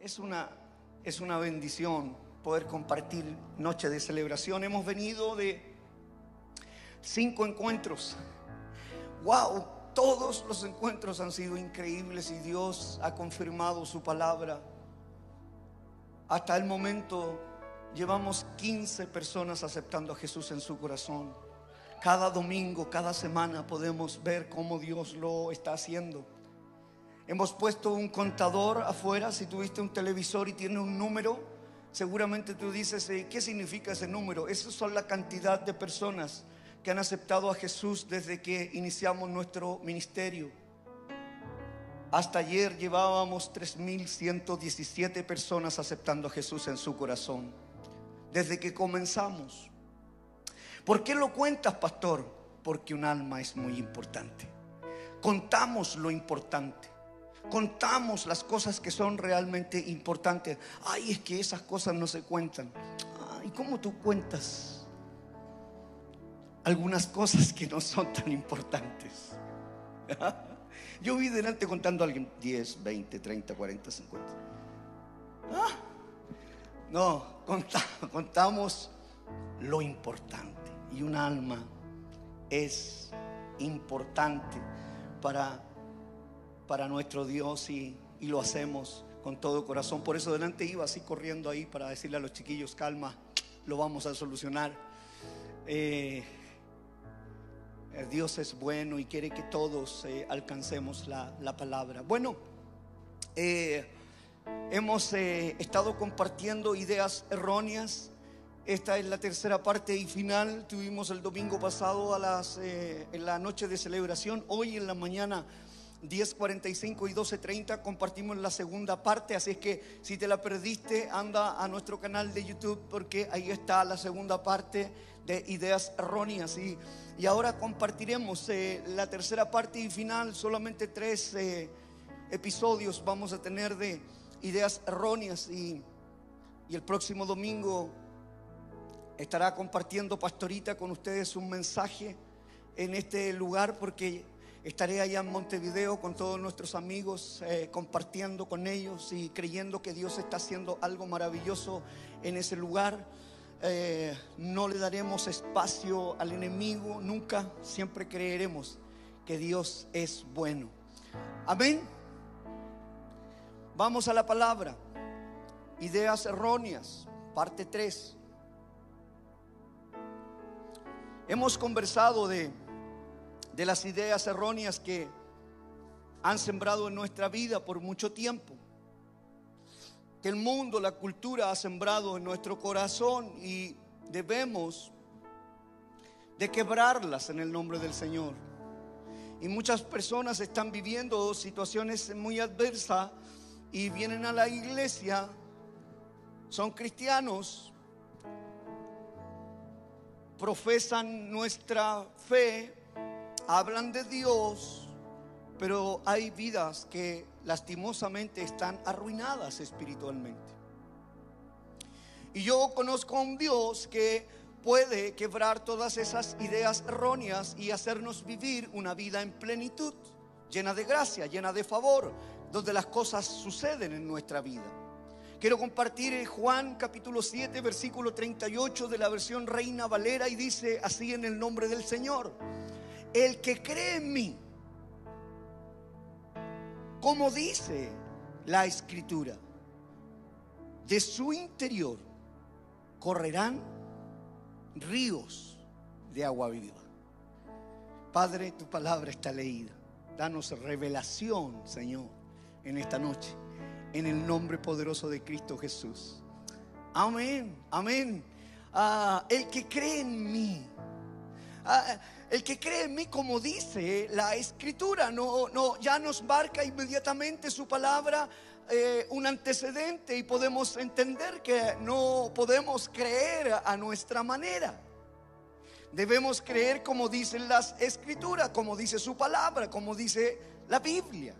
Es una, es una bendición poder compartir noche de celebración. Hemos venido de cinco encuentros. ¡Wow! Todos los encuentros han sido increíbles y Dios ha confirmado su palabra. Hasta el momento llevamos 15 personas aceptando a Jesús en su corazón. Cada domingo, cada semana podemos ver cómo Dios lo está haciendo. Hemos puesto un contador afuera. Si tuviste un televisor y tiene un número, seguramente tú dices, ¿qué significa ese número? Esas son la cantidad de personas que han aceptado a Jesús desde que iniciamos nuestro ministerio. Hasta ayer llevábamos 3.117 personas aceptando a Jesús en su corazón. Desde que comenzamos. ¿Por qué lo cuentas, pastor? Porque un alma es muy importante. Contamos lo importante contamos las cosas que son realmente importantes. Ay, es que esas cosas no se cuentan. ¿Y cómo tú cuentas algunas cosas que no son tan importantes? Yo vi delante contando a alguien 10, 20, 30, 40, 50. No, contamos lo importante. Y un alma es importante para para nuestro Dios y, lo hacemos con todo corazón. Por eso delante iba así corriendo ahí para decirle a los chiquillos, calma, lo vamos a solucionar. Eh, eh, Dios es bueno y quiere que todos eh, alcancemos la, palabra. Bueno, hemos estado compartiendo ideas erróneas. Esta es la tercera parte y final. Tuvimos el domingo pasado a las, en la noche de celebración. Hoy en la mañana 10.45 y 12.30 compartimos la segunda parte, así es que si te la perdiste, anda a nuestro canal de YouTube porque ahí está la segunda parte de ideas erróneas. Y, y ahora compartiremos eh, la tercera parte y final, solamente tres eh, episodios vamos a tener de ideas erróneas y, y el próximo domingo estará compartiendo Pastorita con ustedes un mensaje en este lugar porque Estaré allá en Montevideo con todos nuestros amigos, eh, compartiendo con ellos y creyendo que Dios está haciendo algo maravilloso en ese lugar. Eh, no le daremos espacio al enemigo, nunca, siempre creeremos que Dios es bueno. Amén. Vamos a la palabra. Ideas erróneas, parte 3. Hemos conversado de de las ideas erróneas que han sembrado en nuestra vida por mucho tiempo. Que el mundo, la cultura ha sembrado en nuestro corazón y debemos de quebrarlas en el nombre del Señor. Y muchas personas están viviendo situaciones muy adversas y vienen a la iglesia, son cristianos, profesan nuestra fe, hablan de Dios, pero hay vidas que lastimosamente están arruinadas espiritualmente. Y yo conozco a un Dios que puede quebrar todas esas ideas erróneas y hacernos vivir una vida en plenitud, llena de gracia, llena de favor, donde las cosas suceden en nuestra vida. Quiero compartir Juan capítulo 7, versículo 38 de la versión Reina Valera y dice así en el nombre del Señor el que cree en mí, como dice la escritura, de su interior correrán ríos de agua viva. Padre, tu palabra está leída. Danos revelación, Señor, en esta noche, en el nombre poderoso de Cristo Jesús. Amén, amén. Ah, el que cree en mí. Ah, el que cree en mí, como dice la escritura, no, no, ya nos marca inmediatamente su palabra eh, un antecedente y podemos entender que no podemos creer a nuestra manera. Debemos creer como dicen las escrituras, como dice su palabra, como dice la Biblia.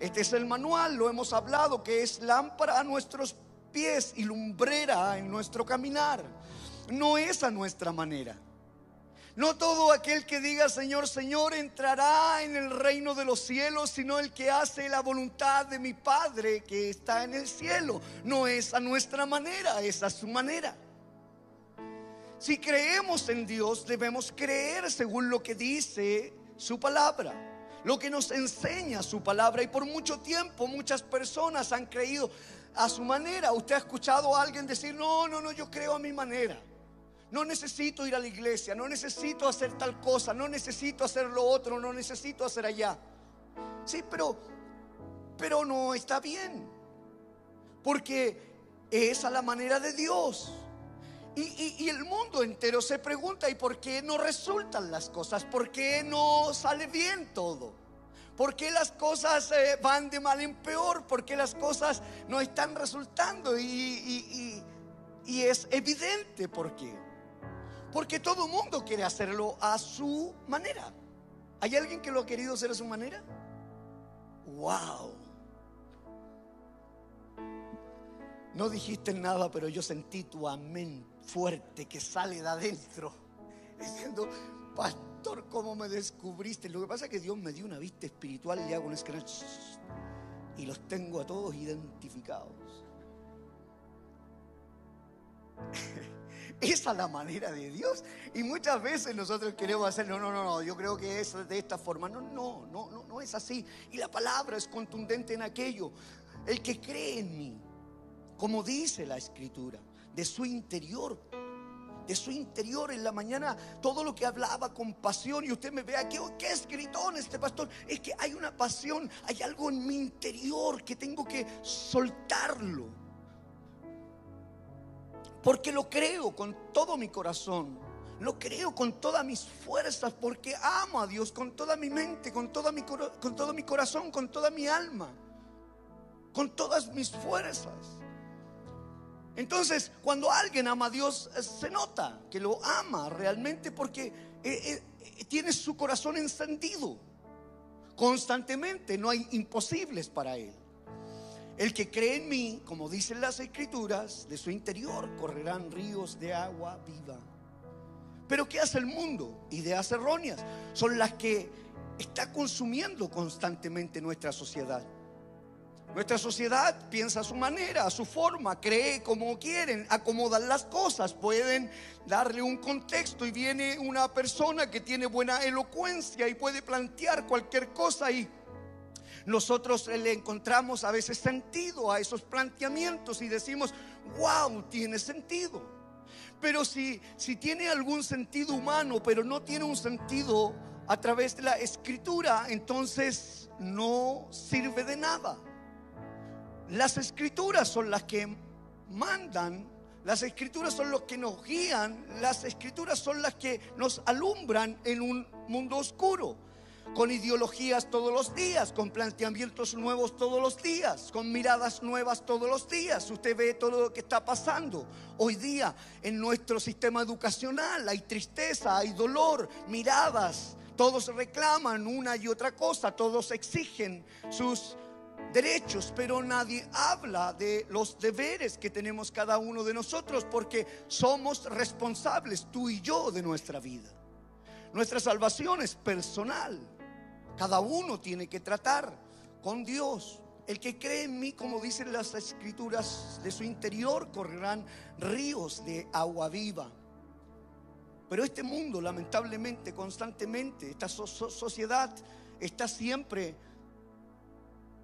Este es el manual, lo hemos hablado, que es lámpara a nuestros pies y lumbrera en nuestro caminar. No es a nuestra manera. No todo aquel que diga Señor, Señor entrará en el reino de los cielos, sino el que hace la voluntad de mi Padre que está en el cielo. No es a nuestra manera, es a su manera. Si creemos en Dios, debemos creer según lo que dice su palabra, lo que nos enseña su palabra. Y por mucho tiempo muchas personas han creído a su manera. Usted ha escuchado a alguien decir, no, no, no, yo creo a mi manera. No necesito ir a la iglesia, no necesito hacer tal cosa, no necesito hacer lo otro, no necesito hacer allá. Sí, pero, pero no está bien. Porque es a la manera de Dios. Y, el mundo entero se pregunta, ¿y por qué no resultan las cosas? ¿Por qué no sale bien todo? ¿Por qué las cosas eh, van de mal en peor? ¿Por qué las cosas no están resultando? Y, y es evidente por qué. Porque todo mundo quiere hacerlo a su manera. ¿Hay alguien que lo ha querido hacer a su manera? ¡Wow! No dijiste nada, pero yo sentí tu amén fuerte que sale de adentro. Diciendo, pastor, ¿cómo me descubriste? Lo que pasa es que Dios me dio una vista espiritual y hago un scratch y los tengo a todos identificados. Esa es la manera de Dios. Y muchas veces nosotros queremos hacerlo, no, no, no, yo creo que es de esta forma. No, no, no, no, no es así. Y la palabra es contundente en aquello. El que cree en mí, como dice la escritura, de su interior de su interior en la mañana, todo lo que hablaba con pasión. Y usted me vea, ¿qué, qué escritón este pastor? Es que hay una pasión, hay algo en mi interior que tengo que soltarlo porque lo creo con todo mi corazón. Lo creo con todas mis fuerzas porque amo a Dios con toda mi mente, con, toda mi, con todo mi corazón, con toda mi alma, con todas mis fuerzas. Entonces, cuando alguien ama a Dios, eh, se nota que lo ama realmente porque eh, eh, tiene su corazón encendido constantemente. No hay imposibles para él. El que cree en mí, como dicen las escrituras, de su interior correrán ríos de agua viva. Pero ¿qué hace el mundo? Ideas erróneas. Son las que está consumiendo constantemente nuestra sociedad. Nuestra sociedad piensa a su manera, a su forma, cree como quieren, acomodan las cosas, pueden darle un contexto y viene una persona que tiene buena elocuencia y puede plantear cualquier cosa y nosotros le encontramos a veces sentido a esos planteamientos y decimos, wow, tiene sentido. Pero si, si tiene algún sentido humano, pero no tiene un sentido a través de la escritura, entonces no sirve de nada. Las escrituras son las que mandan, las escrituras son los que nos guían, las escrituras son las que nos alumbran en un mundo oscuro con ideologías todos los días, con planteamientos nuevos todos los días, con miradas nuevas todos los días. Usted ve todo lo que está pasando hoy día en nuestro sistema educacional. Hay tristeza, hay dolor, miradas. Todos reclaman una y otra cosa, todos exigen sus derechos, pero nadie habla de los deberes que tenemos cada uno de nosotros porque somos responsables, tú y yo, de nuestra vida. Nuestra salvación es personal. Cada uno tiene que tratar con Dios. El que cree en mí, como dicen las escrituras, de su interior correrán ríos de agua viva. Pero este mundo, lamentablemente, constantemente, esta sociedad está siempre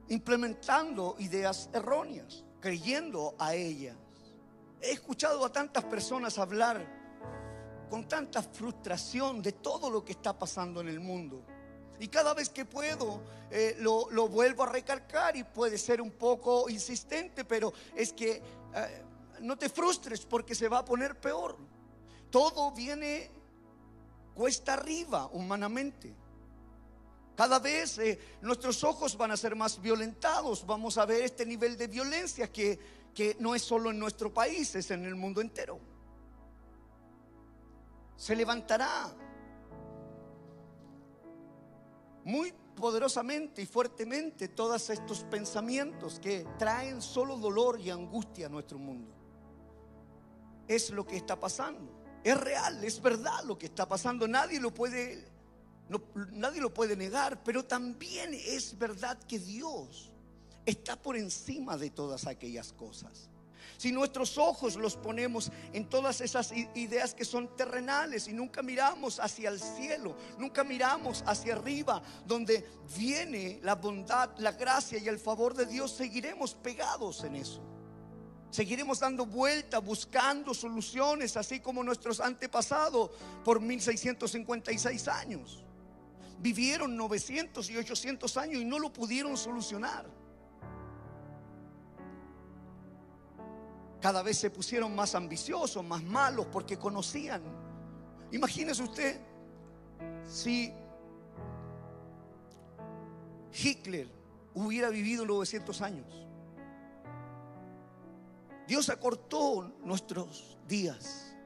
implementando ideas erróneas, creyendo a ellas. He escuchado a tantas personas hablar con tanta frustración de todo lo que está pasando en el mundo. Y cada vez que puedo eh, lo, vuelvo a recalcar y puede ser un poco insistente, pero es que eh, no te frustres porque se va a poner peor. Todo viene cuesta arriba humanamente. Cada vez eh, nuestros ojos van a ser más violentados, vamos a ver este nivel de violencia que, que no es solo en nuestro país, es en el mundo entero. Se levantará muy poderosamente y fuertemente todos estos pensamientos que traen solo dolor y angustia a nuestro mundo. Es lo que está pasando. Es real, es verdad lo que está pasando. Nadie lo puede, nadie lo puede negar, pero también es verdad que Dios está por encima de todas aquellas cosas. Si nuestros ojos los ponemos en todas esas ideas que son terrenales y nunca miramos hacia el cielo, nunca miramos hacia arriba, donde viene la bondad, la gracia y el favor de Dios, seguiremos pegados en eso. Seguiremos dando vuelta, buscando soluciones, así como nuestros antepasados por 1656 años. Vivieron 900 y 800 años y no lo pudieron solucionar. Cada vez se pusieron más ambiciosos, más malos, porque conocían. Imagínese usted si Hitler hubiera vivido 900 años. Dios acortó nuestros días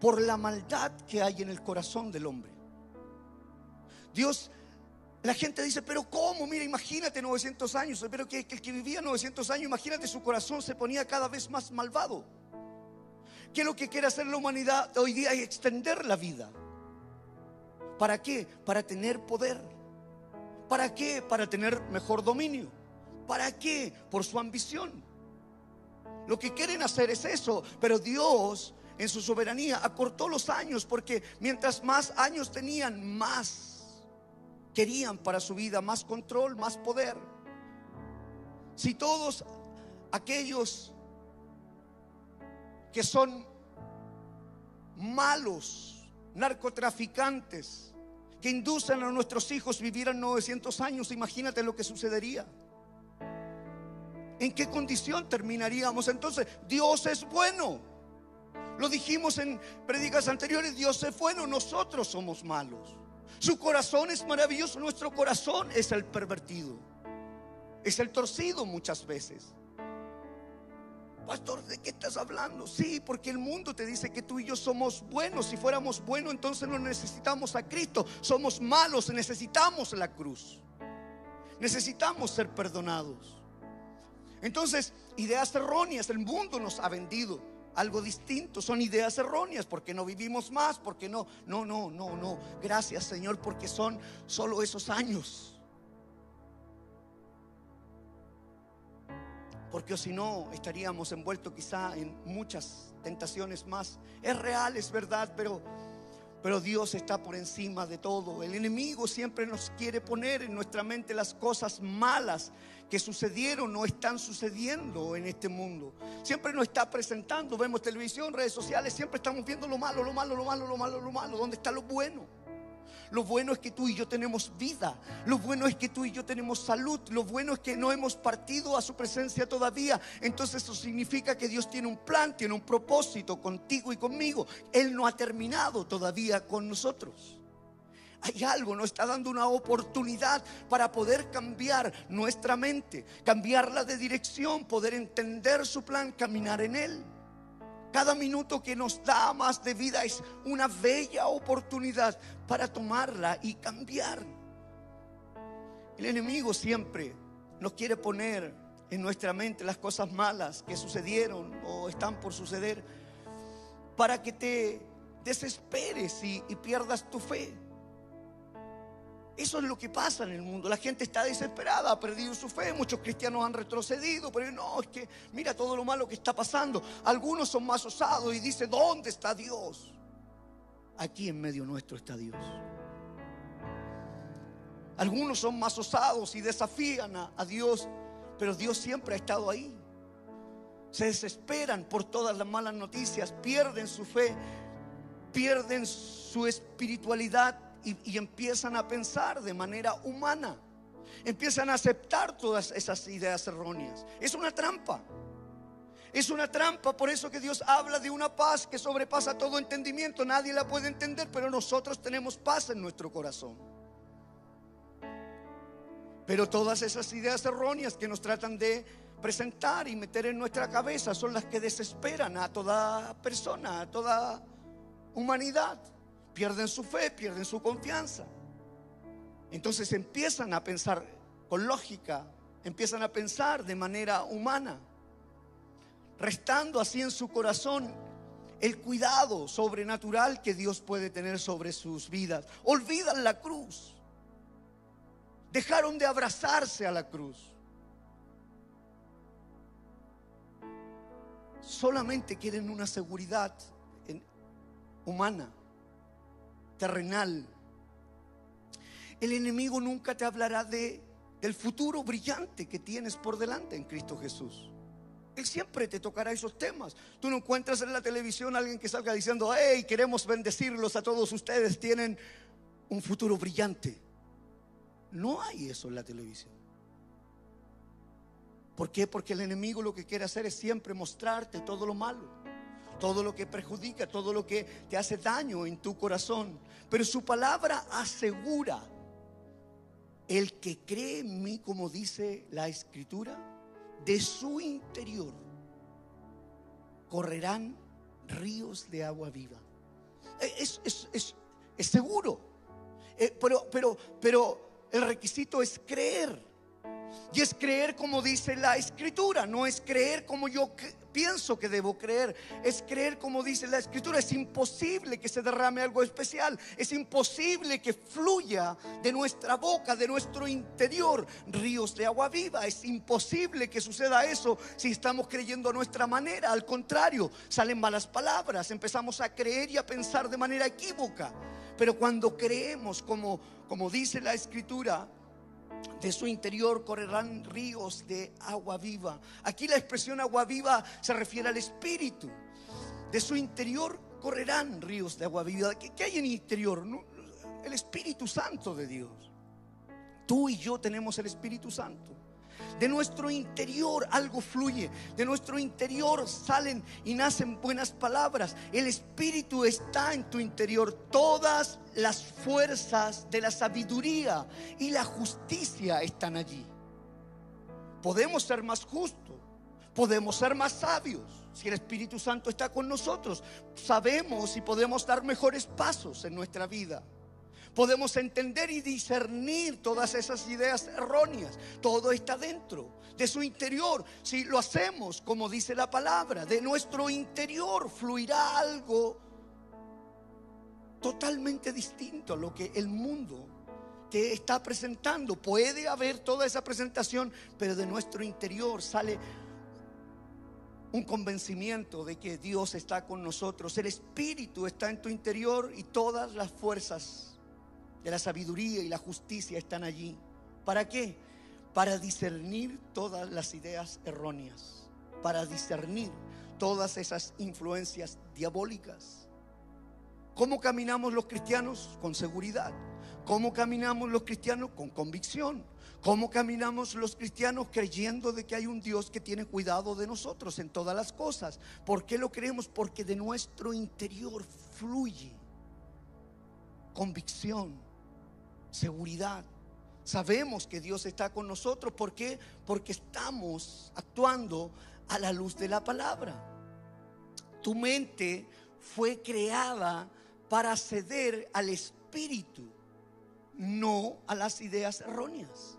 por la maldad que hay en el corazón del hombre. Dios, la gente dice, pero ¿cómo? Mira, imagínate 900 años, pero que, el que vivía 900 años, imagínate su corazón se ponía cada vez más malvado. ¿Qué es lo que quiere hacer la humanidad hoy día? Es extender la vida. ¿Para qué? Para tener poder. ¿Para qué? Para tener mejor dominio. ¿Para qué? Por su ambición. Lo que quieren hacer es eso, pero Dios en su soberanía acortó los años porque mientras más años tenían, más querían para su vida, más control, más poder. Si todos aquellos que son malos, narcotraficantes, que inducen a nuestros hijos vivieran 900 años, imagínate lo que sucedería. ¿En qué condición terminaríamos? Entonces, Dios es bueno. Lo dijimos en predicas anteriores, Dios es bueno, nosotros somos malos. Su corazón es maravilloso, nuestro corazón es el pervertido. Es el torcido muchas veces. Pastor, ¿de qué estás hablando? Sí, porque el mundo te dice que tú y yo somos buenos. Si fuéramos buenos, entonces no necesitamos a Cristo. Somos malos, necesitamos la cruz. Necesitamos ser perdonados. Entonces, ideas erróneas, el mundo nos ha vendido algo distinto, son ideas erróneas, porque no vivimos más, porque no, no, no, no, no. Gracias Señor, porque son solo esos años. Porque si no, estaríamos envueltos quizá en muchas tentaciones más. Es real, es verdad, pero pero Dios está por encima de todo. El enemigo siempre nos quiere poner en nuestra mente las cosas malas que sucedieron o están sucediendo en este mundo. Siempre nos está presentando, vemos televisión, redes sociales, siempre estamos viendo lo malo, lo malo, lo malo, lo malo, lo malo. ¿Dónde está lo bueno? Lo bueno es que tú y yo tenemos vida. Lo bueno es que tú y yo tenemos salud. Lo bueno es que no hemos partido a su presencia todavía. Entonces eso significa que Dios tiene un plan, tiene un propósito contigo y conmigo. Él no ha terminado todavía con nosotros. Hay algo, nos está dando una oportunidad para poder cambiar nuestra mente, cambiarla de dirección, poder entender su plan, caminar en él. Cada minuto que nos da más de vida es una bella oportunidad para tomarla y cambiar. El enemigo siempre nos quiere poner en nuestra mente las cosas malas que sucedieron o están por suceder para que te desesperes y, pierdas tu fe. Eso es lo que pasa en el mundo. La gente está desesperada, ha perdido su fe. Muchos cristianos han retrocedido, pero no, es que mira todo lo malo que está pasando. Algunos son más osados y dicen, ¿dónde está Dios? Aquí en medio nuestro está Dios. Algunos son más osados y desafían a, a Dios, pero Dios siempre ha estado ahí. Se desesperan por todas las malas noticias, pierden su fe, pierden su espiritualidad y, empiezan a pensar de manera humana. Empiezan a aceptar todas esas ideas erróneas. Es una trampa. Es una trampa, por eso que Dios habla de una paz que sobrepasa todo entendimiento. Nadie la puede entender, pero nosotros tenemos paz en nuestro corazón. Pero todas esas ideas erróneas que nos tratan de presentar y meter en nuestra cabeza son las que desesperan a toda persona, a toda humanidad pierden su fe, pierden su confianza. Entonces empiezan a pensar con lógica, empiezan a pensar de manera humana, restando así en su corazón el cuidado sobrenatural que Dios puede tener sobre sus vidas. Olvidan la cruz. Dejaron de abrazarse a la cruz. Solamente quieren una seguridad humana, terrenal. El enemigo nunca te hablará de, del futuro brillante que tienes por delante en Cristo Jesús. Él siempre te tocará esos temas. Tú no encuentras en la televisión a alguien que salga diciendo, hey, queremos bendecirlos a todos ustedes, tienen un futuro brillante. No hay eso en la televisión. ¿Por qué? Porque el enemigo lo que quiere hacer es siempre mostrarte todo lo malo, todo lo que perjudica, todo lo que te hace daño en tu corazón. Pero su palabra asegura, el que cree en mí, como dice la escritura, de su interior correrán ríos de agua viva. Eh, es, es, seguro, eh, pero, pero, pero el requisito es creer. Y es creer como dice la escritura, no es creer como yo pienso que debo creer, es creer como dice la escritura. Es imposible que se derrame algo especial, es imposible que fluya de nuestra boca, de nuestro interior, ríos de agua viva. Es imposible que suceda eso si estamos creyendo a nuestra manera. Al contrario, salen malas palabras, empezamos a creer y a pensar de manera equívoca. Pero cuando creemos como, como dice la escritura, de su interior correrán ríos de agua viva. Aquí la expresión agua viva se refiere al Espíritu. De su interior correrán ríos de agua viva. ¿Qué, hay en el interior? El Espíritu Santo de Dios. Tú y yo tenemos el Espíritu Santo. De nuestro interior algo fluye. De nuestro interior salen y nacen buenas palabras. El Espíritu está en tu interior. Todas las fuerzas de la sabiduría y la justicia están allí. Podemos ser más justos. Podemos ser más sabios. Si el Espíritu Santo está con nosotros, sabemos y podemos dar mejores pasos en nuestra vida podemos entender y discernir todas esas ideas erróneas. Todo está dentro de su interior. Si lo hacemos como dice la palabra, de nuestro interior fluirá algo totalmente distinto a lo que el mundo te está presentando. Puede haber toda esa presentación, pero de nuestro interior sale un convencimiento de que Dios está con nosotros. El Espíritu está en tu interior y todas las fuerzas de la sabiduría y la justicia están allí. ¿Para qué? Para discernir todas las ideas erróneas, para discernir todas esas influencias diabólicas. ¿Cómo caminamos los cristianos? Con seguridad. ¿Cómo caminamos los cristianos? Con convicción. ¿Cómo caminamos los cristianos creyendo de que hay un Dios que tiene cuidado de nosotros en todas las cosas? ¿Por qué lo creemos? Porque de nuestro interior fluye convicción, seguridad. Sabemos que Dios está con nosotros. ¿Por qué? Porque estamos actuando a la luz de la palabra. Tu mente fue creada para ceder al Espíritu, no a las ideas erróneas.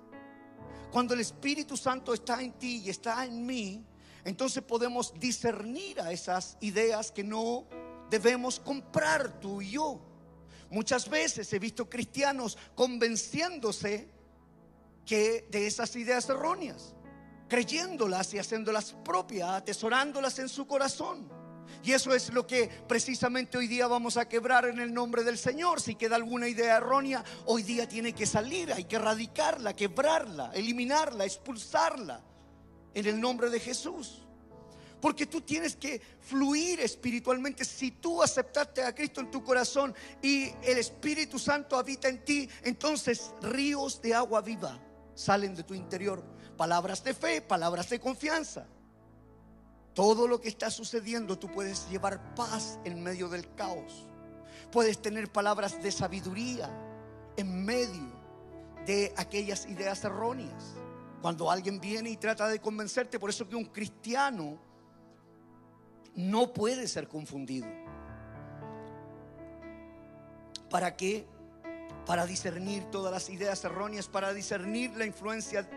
Cuando el Espíritu Santo está en ti y está en mí, entonces podemos discernir a esas ideas que no debemos comprar tú y yo. Muchas veces he visto cristianos convenciéndose que de esas ideas erróneas, creyéndolas y haciéndolas propias, atesorándolas en su corazón. Y eso es lo que precisamente hoy día vamos a quebrar en el nombre del Señor. Si queda alguna idea errónea, hoy día tiene que salir, hay que erradicarla, quebrarla, eliminarla, expulsarla en el nombre de Jesús. Porque tú tienes que fluir espiritualmente. Si tú aceptaste a Cristo en tu corazón y el Espíritu Santo habita en ti, entonces ríos de agua viva salen de tu interior. Palabras de fe, palabras de confianza. Todo lo que está sucediendo, tú puedes llevar paz en medio del caos. Puedes tener palabras de sabiduría en medio de aquellas ideas erróneas. Cuando alguien viene y trata de convencerte, por eso que un cristiano no puede ser confundido. ¿Para qué? Para discernir todas las ideas erróneas, para discernir la influencia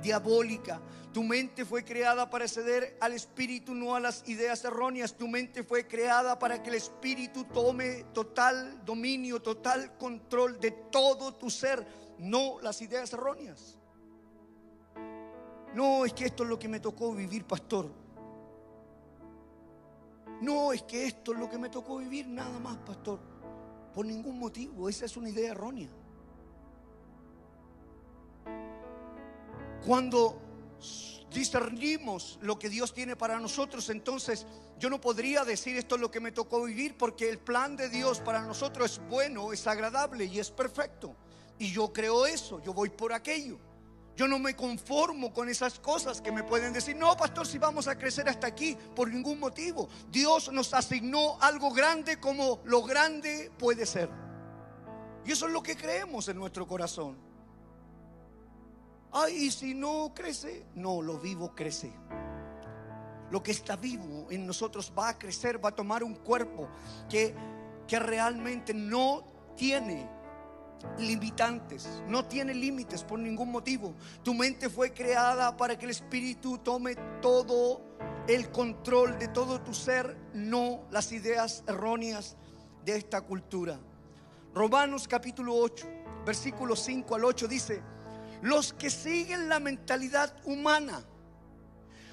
diabólica. Tu mente fue creada para ceder al espíritu, no a las ideas erróneas. Tu mente fue creada para que el espíritu tome total dominio, total control de todo tu ser, no las ideas erróneas. No, es que esto es lo que me tocó vivir, pastor. No, es que esto es lo que me tocó vivir, nada más, pastor. Por ningún motivo, esa es una idea errónea. Cuando discernimos lo que Dios tiene para nosotros, entonces yo no podría decir esto es lo que me tocó vivir porque el plan de Dios para nosotros es bueno, es agradable y es perfecto. Y yo creo eso, yo voy por aquello. Yo no me conformo con esas cosas que me pueden decir, no, pastor, si vamos a crecer hasta aquí, por ningún motivo. Dios nos asignó algo grande como lo grande puede ser. Y eso es lo que creemos en nuestro corazón. Ay, y si no crece, no, lo vivo crece. Lo que está vivo en nosotros va a crecer, va a tomar un cuerpo que, que realmente no tiene limitantes, no tiene límites por ningún motivo. Tu mente fue creada para que el Espíritu tome todo el control de todo tu ser, no las ideas erróneas de esta cultura. Romanos capítulo 8, versículo 5 al 8 dice, los que siguen la mentalidad humana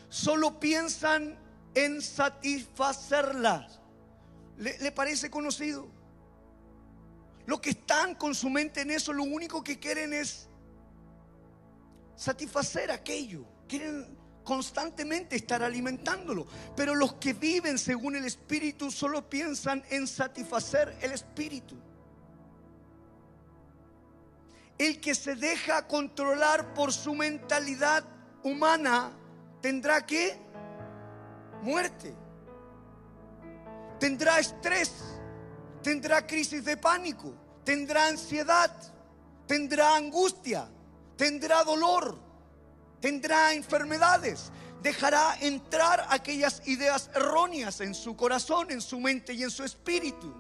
solo piensan en satisfacerla. ¿Le, le parece conocido? Los que están con su mente en eso, lo único que quieren es satisfacer aquello. Quieren constantemente estar alimentándolo. Pero los que viven según el Espíritu solo piensan en satisfacer el Espíritu. El que se deja controlar por su mentalidad humana tendrá que muerte. Tendrá estrés tendrá crisis de pánico, tendrá ansiedad, tendrá angustia, tendrá dolor, tendrá enfermedades. Dejará entrar aquellas ideas erróneas en su corazón, en su mente y en su espíritu.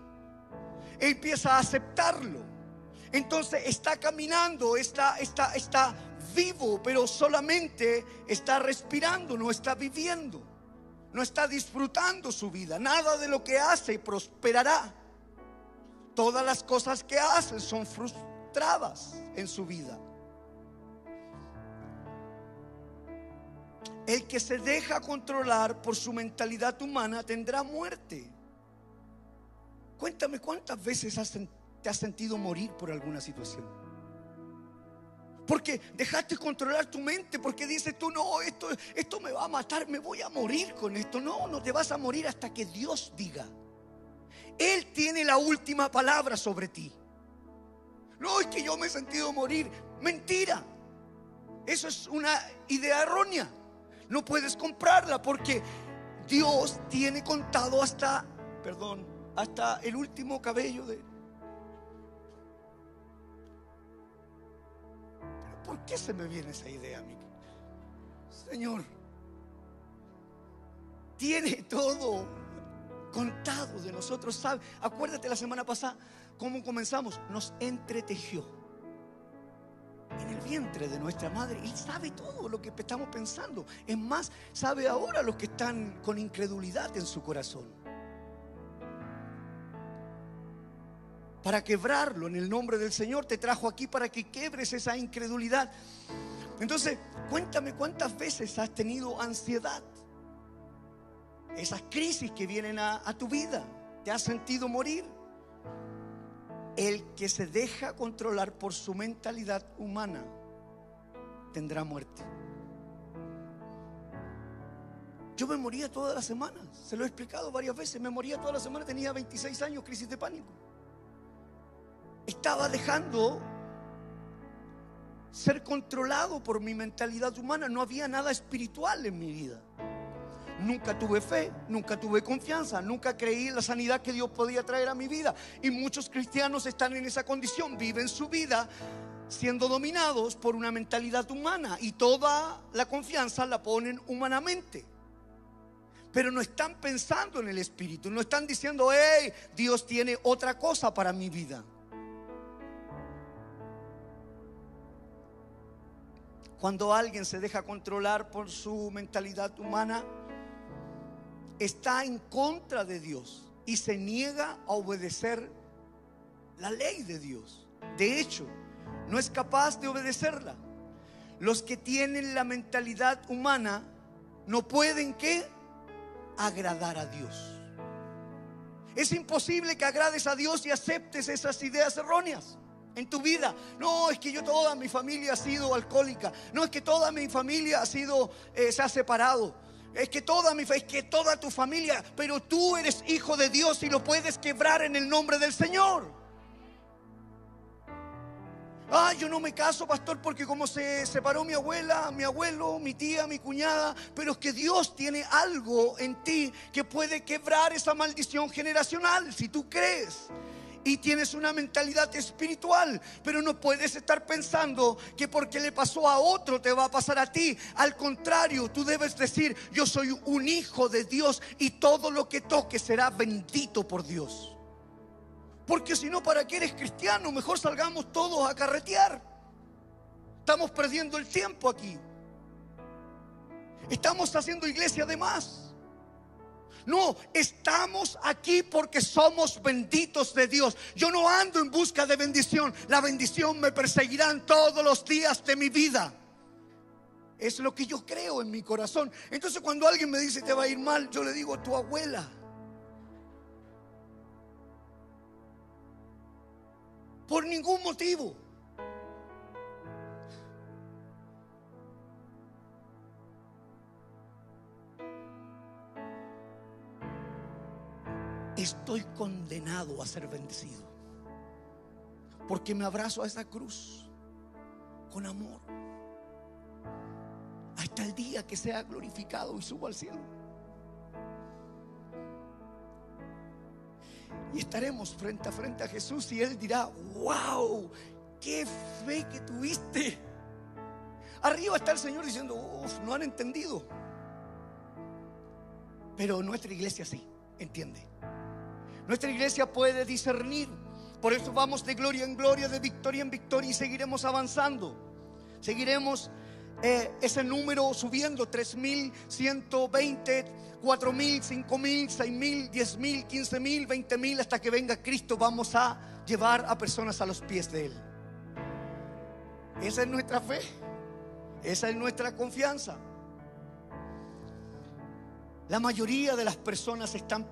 empieza a aceptarlo. Entonces está caminando, está, está, está vivo, pero solamente está respirando, no está viviendo, no está disfrutando su vida. Nada de lo que hace prosperará todas las cosas que hacen son frustradas en su vida. El que se deja controlar por su mentalidad humana tendrá muerte. Cuéntame cuántas veces te has sentido morir por alguna situación. Porque dejaste controlar tu mente, porque dices tú, no, esto, esto me va a matar, me voy a morir con esto. No, no te vas a morir hasta que Dios diga. Él tiene la última palabra sobre ti. No es que yo me he sentido morir. Mentira. Eso es una idea errónea. No puedes comprarla porque Dios tiene contado hasta, perdón, hasta el último cabello de... ¿Pero por qué se me viene esa idea a mí? Señor, tiene todo contado de nosotros sabe. Acuérdate la semana pasada cómo comenzamos. Nos entretejió en el vientre de nuestra madre. Él sabe todo lo que estamos pensando. Es más, sabe ahora los que están con incredulidad en su corazón. Para quebrarlo en el nombre del Señor te trajo aquí para que quebres esa incredulidad. Entonces, cuéntame cuántas veces has tenido ansiedad esas crisis que vienen a, tu vida. ¿Te has sentido morir? El que se deja controlar por su mentalidad humana tendrá muerte. Yo me moría todas las semanas, se lo he explicado varias veces, me moría todas las semanas, tenía 26 años, crisis de pánico. Estaba dejando ser controlado por mi mentalidad humana, no había nada espiritual en mi vida. Nunca tuve fe, nunca tuve confianza, nunca creí en la sanidad que Dios podía traer a mi vida. Y muchos cristianos están en esa condición, viven su vida siendo dominados por una mentalidad humana y toda la confianza la ponen humanamente. Pero no están pensando en el Espíritu, no están diciendo, hey, Dios tiene otra cosa para mi vida. Cuando alguien se deja controlar por su mentalidad humana, está en contra de Dios y se niega a obedecer la ley de Dios. De hecho, no es capaz de obedecerla. Los que tienen la mentalidad humana no pueden que agradar a Dios. Es imposible que agrades a Dios y aceptes esas ideas erróneas en tu vida. No, es que yo toda mi familia ha sido alcohólica. No, es que toda mi familia ha sido, eh, se ha separado. Es que toda mi es que toda tu familia, pero tú eres hijo de Dios y lo puedes quebrar en el nombre del Señor. Ah, yo no me caso, pastor, porque como se separó mi abuela, mi abuelo, mi tía, mi cuñada, pero es que Dios tiene algo en ti que puede quebrar esa maldición generacional, si tú crees. Y tienes una mentalidad espiritual, pero no puedes estar pensando que porque le pasó a otro te va a pasar a ti. Al contrario, tú debes decir, yo soy un hijo de Dios y todo lo que toque será bendito por Dios. Porque si no, ¿para qué eres cristiano? Mejor salgamos todos a carretear. Estamos perdiendo el tiempo aquí. Estamos haciendo iglesia de más. No, estamos aquí porque somos benditos de Dios. Yo no ando en busca de bendición. La bendición me perseguirá todos los días de mi vida. Es lo que yo creo en mi corazón. Entonces cuando alguien me dice te va a ir mal, yo le digo tu abuela. Por ningún motivo. Estoy condenado a ser bendecido. Porque me abrazo a esa cruz con amor. Hasta el día que sea glorificado y subo al cielo. y estaremos frente a frente a Jesús y Él dirá, wow, qué fe que tuviste. Arriba está el Señor diciendo, uff, no han entendido. Pero nuestra iglesia sí, entiende. Nuestra iglesia puede discernir. Por eso vamos de gloria en gloria, de victoria en victoria y seguiremos avanzando. Seguiremos eh, ese número subiendo, 3.120, 4.000, 5.000, 6.000, 10.000, 15.000, 20.000, hasta que venga Cristo vamos a llevar a personas a los pies de Él. Esa es nuestra fe, esa es nuestra confianza. La mayoría de las personas están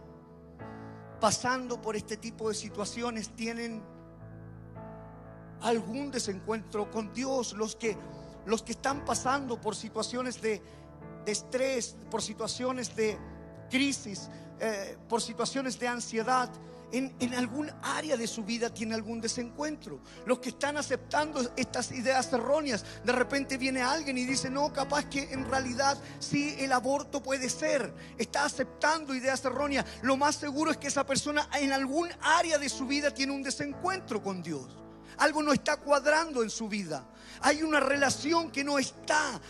pasando por este tipo de situaciones, tienen algún desencuentro con Dios, los que los que están pasando por situaciones de, estrés, por situaciones de crisis, eh, por situaciones de ansiedad. En, algún área de su vida tiene algún desencuentro. Los que están aceptando estas ideas erróneas, de repente viene alguien y dice, no, capaz que en realidad sí el aborto puede ser. Está aceptando ideas erróneas. Lo más seguro es que esa persona en algún área de su vida tiene un desencuentro con Dios. Algo no está cuadrando en su vida. Hay una relación que no está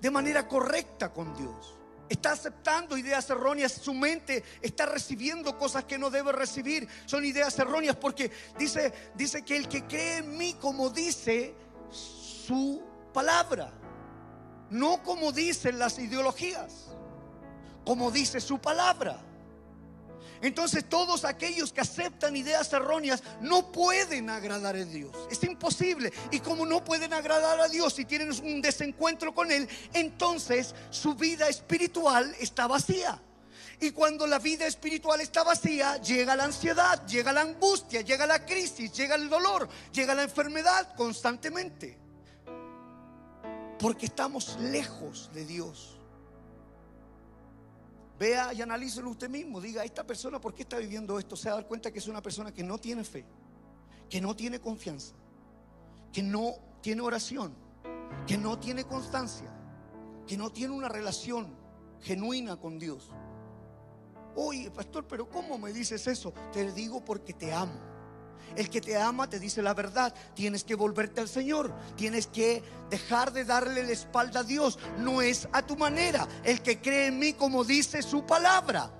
de manera correcta con Dios. Está aceptando ideas erróneas, su mente está recibiendo cosas que no debe recibir. Son ideas erróneas porque dice, dice que el que cree en mí como dice su palabra, no como dicen las ideologías, como dice su palabra. Entonces todos aquellos que aceptan ideas erróneas no pueden agradar a Dios. Es imposible. Y como no pueden agradar a Dios y tienen un desencuentro con Él, entonces su vida espiritual está vacía. Y cuando la vida espiritual está vacía, llega la ansiedad, llega la angustia, llega la crisis, llega el dolor, llega la enfermedad constantemente. Porque estamos lejos de Dios. Vea y analícelo usted mismo. Diga, esta persona, ¿por qué está viviendo esto? Se va a dar cuenta que es una persona que no tiene fe, que no tiene confianza, que no tiene oración, que no tiene constancia, que no tiene una relación genuina con Dios. Oye, pastor, pero ¿cómo me dices eso? Te digo porque te amo. El que te ama te dice la verdad. Tienes que volverte al Señor. Tienes que dejar de darle la espalda a Dios. No es a tu manera. El que cree en mí como dice su palabra.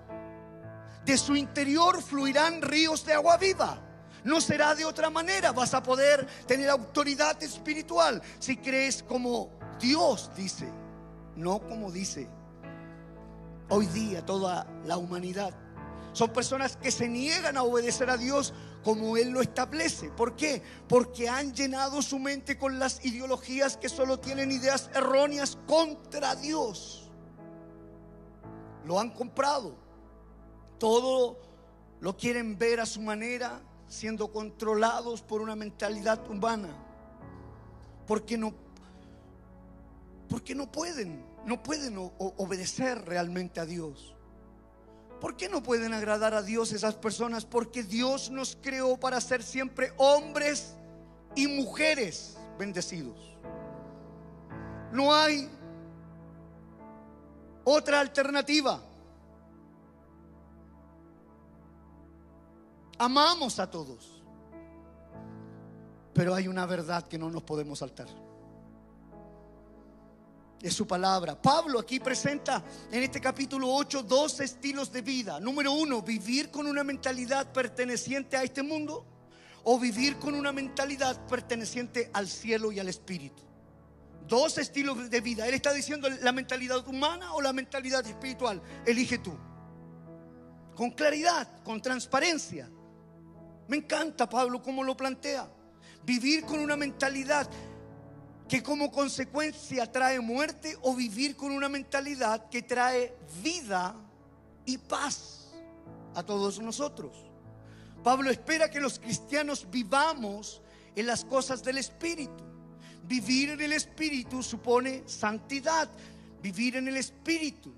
De su interior fluirán ríos de agua viva. No será de otra manera. Vas a poder tener autoridad espiritual si crees como Dios dice, no como dice hoy día toda la humanidad. Son personas que se niegan a obedecer a Dios como Él lo establece. ¿Por qué? Porque han llenado su mente con las ideologías que solo tienen ideas erróneas contra Dios. Lo han comprado. Todo lo quieren ver a su manera, siendo controlados por una mentalidad humana. Porque no, porque no pueden, no pueden obedecer realmente a Dios. ¿Por qué no pueden agradar a Dios esas personas? Porque Dios nos creó para ser siempre hombres y mujeres bendecidos. No hay otra alternativa. Amamos a todos. Pero hay una verdad que no nos podemos saltar es su palabra. Pablo aquí presenta en este capítulo 8 dos estilos de vida. Número uno, vivir con una mentalidad perteneciente a este mundo o vivir con una mentalidad perteneciente al cielo y al espíritu. Dos estilos de vida. Él está diciendo la mentalidad humana o la mentalidad espiritual. Elige tú. Con claridad, con transparencia. Me encanta Pablo cómo lo plantea. Vivir con una mentalidad que como consecuencia trae muerte o vivir con una mentalidad que trae vida y paz a todos nosotros. Pablo espera que los cristianos vivamos en las cosas del Espíritu. Vivir en el Espíritu supone santidad. Vivir en el Espíritu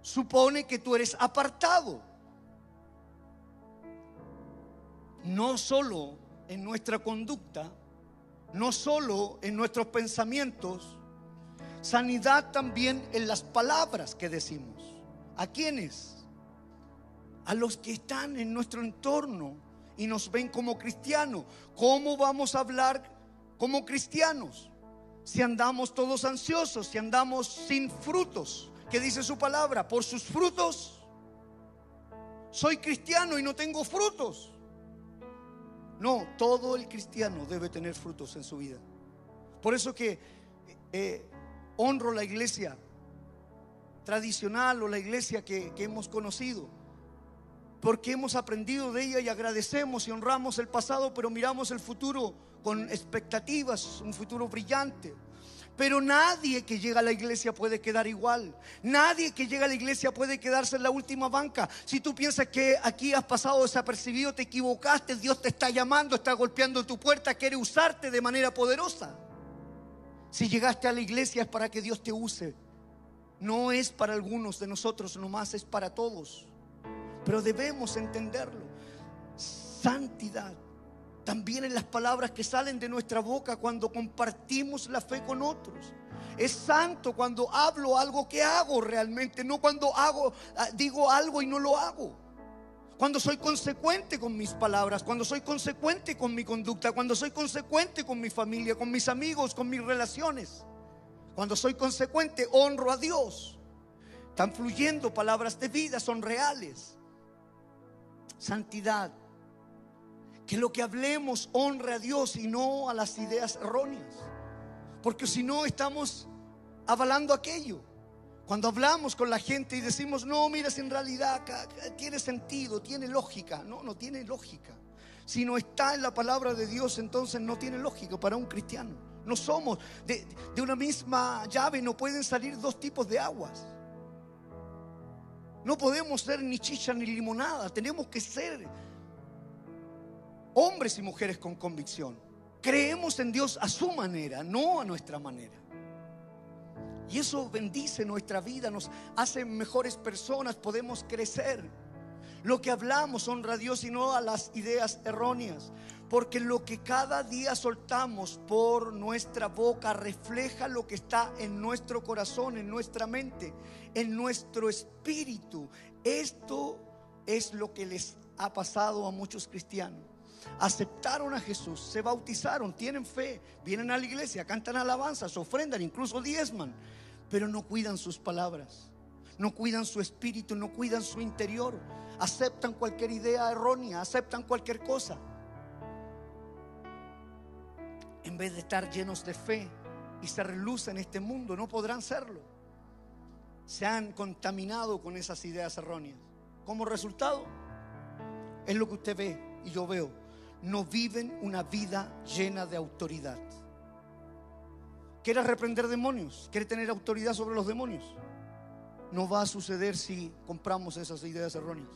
supone que tú eres apartado. No solo en nuestra conducta, no solo en nuestros pensamientos, sanidad también en las palabras que decimos. ¿A quiénes? A los que están en nuestro entorno y nos ven como cristianos. ¿Cómo vamos a hablar como cristianos? Si andamos todos ansiosos, si andamos sin frutos, ¿qué dice su palabra? Por sus frutos. Soy cristiano y no tengo frutos. No, todo el cristiano debe tener frutos en su vida. Por eso que eh, honro la iglesia tradicional o la iglesia que, que hemos conocido. Porque hemos aprendido de ella y agradecemos y honramos el pasado, pero miramos el futuro con expectativas, un futuro brillante. Pero nadie que llega a la iglesia puede quedar igual. Nadie que llega a la iglesia puede quedarse en la última banca. Si tú piensas que aquí has pasado desapercibido, te equivocaste, Dios te está llamando, está golpeando tu puerta, quiere usarte de manera poderosa. Si llegaste a la iglesia es para que Dios te use. No es para algunos de nosotros nomás, es para todos. Pero debemos entenderlo. Santidad también en las palabras que salen de nuestra boca cuando compartimos la fe con otros. Es santo cuando hablo algo que hago realmente, no cuando hago ah, digo algo y no lo hago. Cuando soy consecuente con mis palabras, cuando soy consecuente con mi conducta, cuando soy consecuente con mi familia, con mis amigos, con mis relaciones. Cuando soy consecuente, honro a Dios. Están fluyendo palabras de vida, son reales. Santidad que lo que hablemos honre a Dios y no a las ideas erróneas. Porque si no estamos avalando aquello. Cuando hablamos con la gente y decimos, no, mira, en realidad tiene sentido, tiene lógica. No, no tiene lógica. Si no está en la palabra de Dios, entonces no tiene lógica para un cristiano. No somos de, de una misma llave, no pueden salir dos tipos de aguas. No podemos ser ni chicha ni limonada, tenemos que ser hombres y mujeres con convicción. Creemos en Dios a su manera, no a nuestra manera. Y eso bendice nuestra vida, nos hace mejores personas, podemos crecer. Lo que hablamos honra a Dios y no a las ideas erróneas. Porque lo que cada día soltamos por nuestra boca refleja lo que está en nuestro corazón, en nuestra mente, en nuestro espíritu. Esto es lo que les ha pasado a muchos cristianos aceptaron a Jesús, se bautizaron, tienen fe, vienen a la iglesia, cantan alabanzas, ofrendan, incluso diezman, pero no cuidan sus palabras, no cuidan su espíritu, no cuidan su interior, aceptan cualquier idea errónea, aceptan cualquier cosa. vez de estar llenos de fe y se reluce en este mundo, no podrán serlo. Se han contaminado con esas ideas erróneas. Como resultado, es lo que usted ve y yo veo. No viven una vida llena de autoridad. ¿Quiere reprender demonios? ¿Quiere tener autoridad sobre los demonios? No va a suceder si compramos esas ideas erróneas.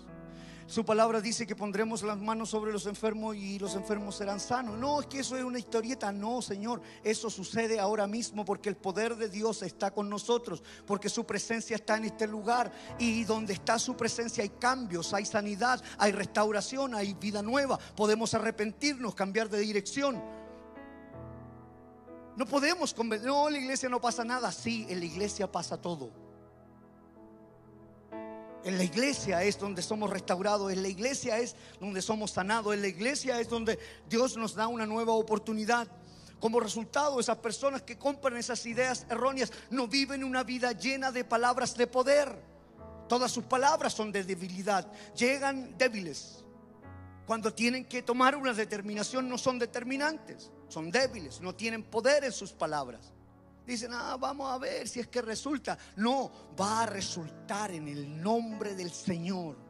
Su palabra dice que pondremos las manos sobre los enfermos y los enfermos serán sanos. No, es que eso es una historieta. No, Señor. Eso sucede ahora mismo porque el poder de Dios está con nosotros. Porque su presencia está en este lugar. Y donde está su presencia hay cambios, hay sanidad, hay restauración, hay vida nueva. Podemos arrepentirnos, cambiar de dirección. No podemos. No, la iglesia no pasa nada. Sí, en la iglesia pasa todo. En la iglesia es donde somos restaurados, en la iglesia es donde somos sanados, en la iglesia es donde Dios nos da una nueva oportunidad. Como resultado, esas personas que compran esas ideas erróneas no viven una vida llena de palabras de poder. Todas sus palabras son de debilidad. Llegan débiles. Cuando tienen que tomar una determinación no son determinantes, son débiles, no tienen poder en sus palabras. Dicen, ah, vamos a ver si es que resulta. No, va a resultar en el nombre del Señor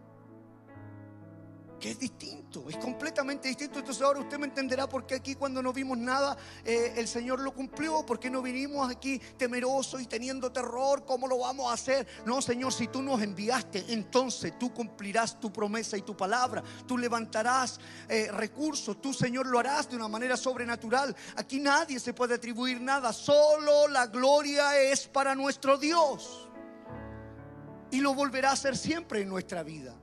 que es distinto, es completamente distinto. Entonces ahora usted me entenderá por qué aquí cuando no vimos nada eh, el Señor lo cumplió, por qué no vinimos aquí temerosos y teniendo terror, ¿cómo lo vamos a hacer? No, Señor, si tú nos enviaste, entonces tú cumplirás tu promesa y tu palabra, tú levantarás eh, recursos, tú, Señor, lo harás de una manera sobrenatural. Aquí nadie se puede atribuir nada, solo la gloria es para nuestro Dios. Y lo volverá a hacer siempre en nuestra vida.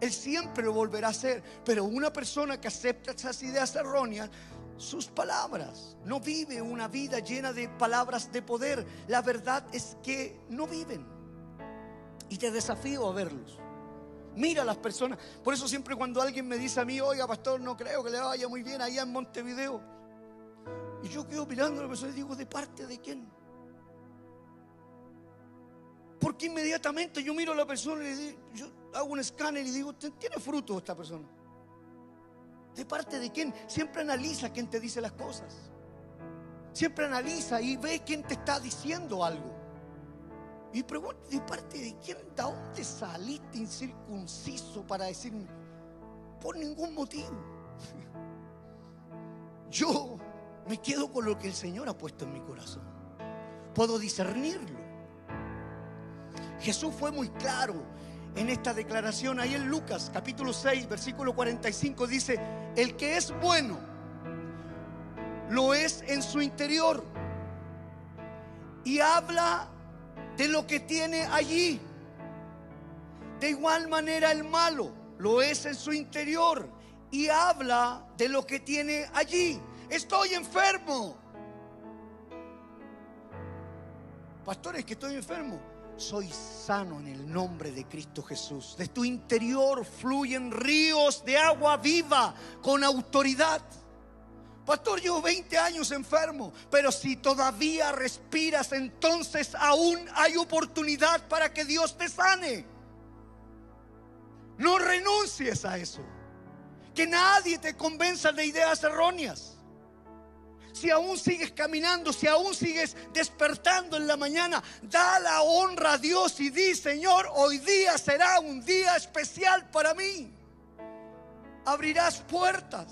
Él siempre lo volverá a hacer. Pero una persona que acepta esas ideas erróneas, sus palabras, no vive una vida llena de palabras de poder. La verdad es que no viven. Y te desafío a verlos. Mira a las personas. Por eso siempre cuando alguien me dice a mí, oiga, pastor, no creo que le vaya muy bien allá en Montevideo. Y yo quedo mirando a la persona y digo, ¿de parte de quién? Porque inmediatamente yo miro a la persona y le digo, yo hago un escáner y digo, ¿tiene fruto esta persona? ¿De parte de quién? Siempre analiza quién te dice las cosas. Siempre analiza y ve quién te está diciendo algo. Y pregunta, ¿de parte de quién? ¿De dónde saliste incircunciso para decirme? Por ningún motivo. Yo me quedo con lo que el Señor ha puesto en mi corazón. Puedo discernirlo. Jesús fue muy claro en esta declaración. Ahí en Lucas capítulo 6, versículo 45 dice, el que es bueno lo es en su interior y habla de lo que tiene allí. De igual manera el malo lo es en su interior y habla de lo que tiene allí. Estoy enfermo. Pastores, que estoy enfermo soy sano en el nombre de Cristo Jesús. De tu interior fluyen ríos de agua viva con autoridad. Pastor, llevo 20 años enfermo, pero si todavía respiras, entonces aún hay oportunidad para que Dios te sane. No renuncies a eso. Que nadie te convenza de ideas erróneas si aún sigues caminando, si aún sigues despertando en la mañana, da la honra a Dios y di, Señor, hoy día será un día especial para mí. Abrirás puertas.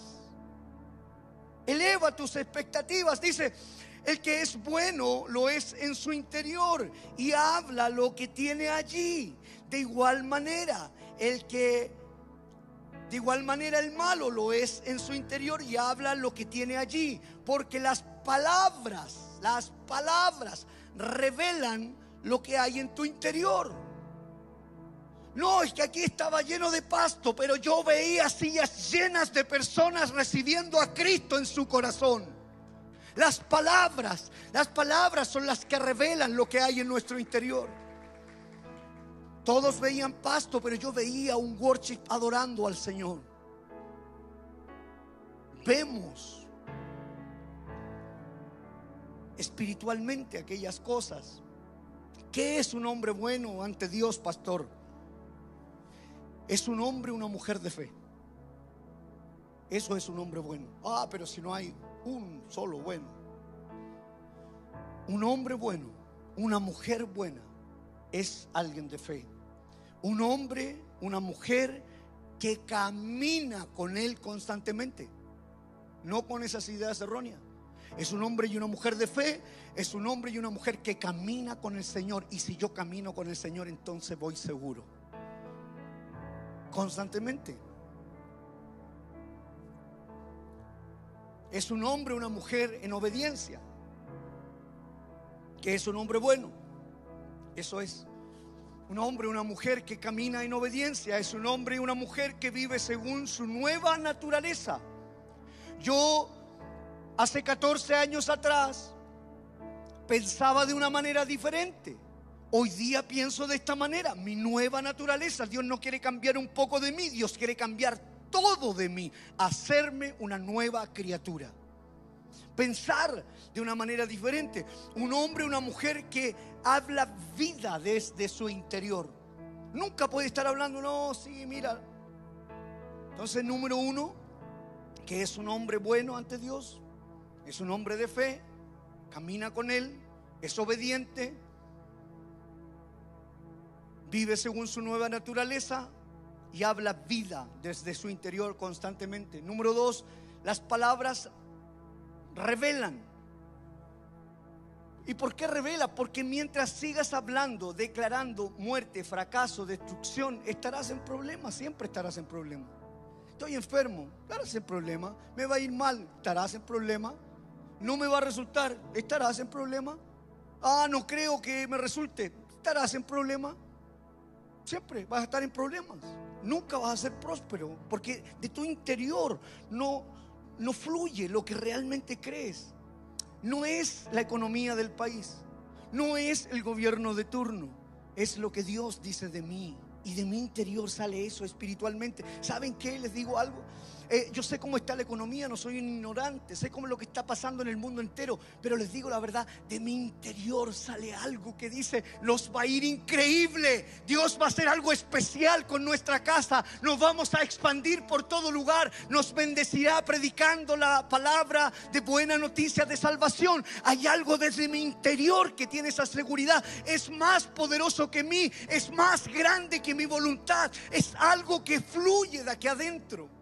Eleva tus expectativas. Dice, el que es bueno lo es en su interior y habla lo que tiene allí. De igual manera, el que de igual manera el malo lo es en su interior y habla lo que tiene allí. Porque las palabras, las palabras revelan lo que hay en tu interior. No, es que aquí estaba lleno de pasto, pero yo veía sillas llenas de personas recibiendo a Cristo en su corazón. Las palabras, las palabras son las que revelan lo que hay en nuestro interior. Todos veían pasto, pero yo veía un worship adorando al Señor. Vemos espiritualmente aquellas cosas. ¿Qué es un hombre bueno ante Dios, pastor? Es un hombre, una mujer de fe. Eso es un hombre bueno. Ah, pero si no hay un solo bueno. Un hombre bueno, una mujer buena, es alguien de fe. Un hombre, una mujer que camina con Él constantemente, no con esas ideas erróneas. Es un hombre y una mujer de fe, es un hombre y una mujer que camina con el Señor. Y si yo camino con el Señor, entonces voy seguro. Constantemente. Es un hombre, una mujer en obediencia. Que es un hombre bueno. Eso es. Un hombre, una mujer que camina en obediencia. Es un hombre y una mujer que vive según su nueva naturaleza. Yo hace 14 años atrás pensaba de una manera diferente. Hoy día pienso de esta manera, mi nueva naturaleza. Dios no quiere cambiar un poco de mí, Dios quiere cambiar todo de mí, hacerme una nueva criatura. Pensar de una manera diferente. Un hombre, una mujer que habla vida desde su interior. Nunca puede estar hablando, no, sí, mira. Entonces, número uno, que es un hombre bueno ante Dios, es un hombre de fe, camina con Él, es obediente, vive según su nueva naturaleza y habla vida desde su interior constantemente. Número dos, las palabras revelan. ¿Y por qué revela? Porque mientras sigas hablando, declarando muerte, fracaso, destrucción, estarás en problemas, siempre estarás en problemas. Estoy enfermo, estarás en problema. Me va a ir mal, estarás en problema no me va a resultar, estarás en problema. Ah, no creo que me resulte, estarás en problema. Siempre vas a estar en problemas. Nunca vas a ser próspero porque de tu interior no, no fluye lo que realmente crees. No es la economía del país, no es el gobierno de turno, es lo que Dios dice de mí. Y de mi interior sale eso espiritualmente. ¿Saben qué? Les digo algo. Eh, yo sé cómo está la economía, no soy un ignorante, sé cómo es lo que está pasando en el mundo entero, pero les digo la verdad, de mi interior sale algo que dice, nos va a ir increíble, Dios va a hacer algo especial con nuestra casa, nos vamos a expandir por todo lugar, nos bendecirá predicando la palabra de buena noticia de salvación. Hay algo desde mi interior que tiene esa seguridad, es más poderoso que mí, es más grande que mi voluntad, es algo que fluye de aquí adentro.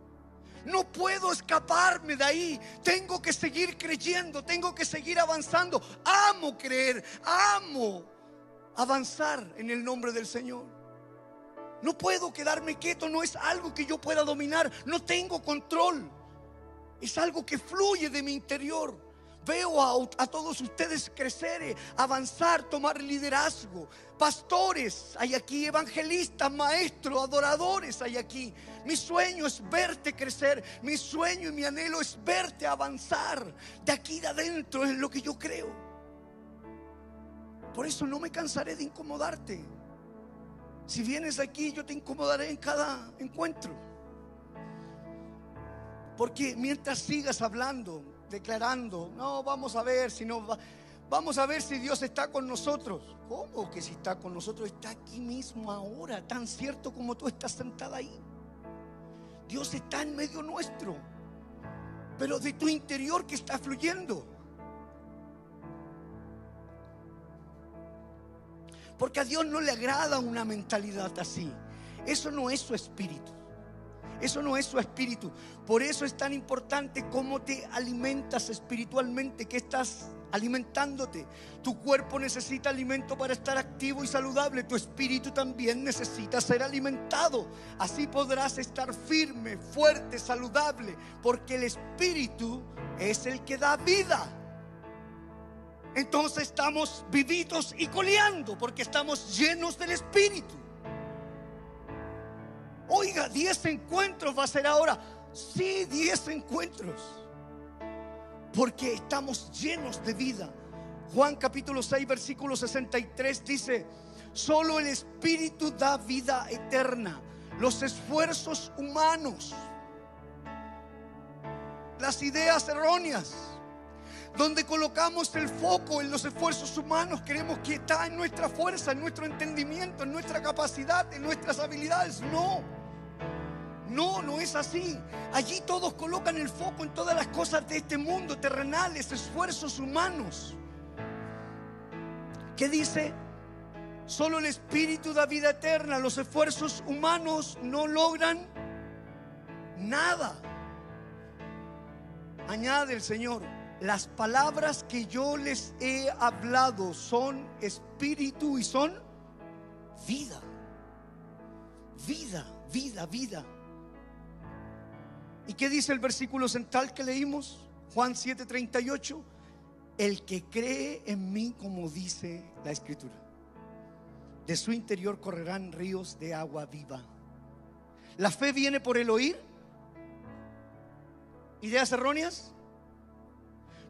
No puedo escaparme de ahí. Tengo que seguir creyendo, tengo que seguir avanzando. Amo creer, amo avanzar en el nombre del Señor. No puedo quedarme quieto, no es algo que yo pueda dominar, no tengo control. Es algo que fluye de mi interior. Veo a, todos ustedes crecer, eh, avanzar, tomar liderazgo. Pastores hay aquí, evangelistas, maestros, adoradores hay aquí. Mi sueño es verte crecer. Mi sueño y mi anhelo es verte avanzar. De aquí de adentro es lo que yo creo. Por eso no me cansaré de incomodarte. Si vienes aquí, yo te incomodaré en cada encuentro. Porque mientras sigas hablando, declarando, no, vamos a ver si no vamos a ver si Dios está con nosotros. ¿Cómo que si está con nosotros? Está aquí mismo ahora, tan cierto como tú estás sentada ahí. Dios está en medio nuestro, pero de tu interior que está fluyendo. Porque a Dios no le agrada una mentalidad así. Eso no es su espíritu. Eso no es su espíritu. Por eso es tan importante cómo te alimentas espiritualmente, que estás alimentándote. Tu cuerpo necesita alimento para estar activo y saludable. Tu espíritu también necesita ser alimentado. Así podrás estar firme, fuerte, saludable, porque el espíritu es el que da vida. Entonces estamos vivitos y coleando porque estamos llenos del espíritu. Oiga, 10 encuentros va a ser ahora. Sí, 10 encuentros. Porque estamos llenos de vida. Juan capítulo 6, versículo 63 dice, solo el Espíritu da vida eterna. Los esfuerzos humanos, las ideas erróneas, donde colocamos el foco en los esfuerzos humanos, creemos que está en nuestra fuerza, en nuestro entendimiento, en nuestra capacidad, en nuestras habilidades. No. No, no es así. Allí todos colocan el foco en todas las cosas de este mundo, terrenales, esfuerzos humanos. ¿Qué dice? Solo el Espíritu da vida eterna. Los esfuerzos humanos no logran nada. Añade el Señor, las palabras que yo les he hablado son espíritu y son vida. Vida, vida, vida. ¿Y qué dice el versículo central que leímos? Juan 7:38. El que cree en mí, como dice la escritura, de su interior correrán ríos de agua viva. La fe viene por el oír. ¿Ideas erróneas?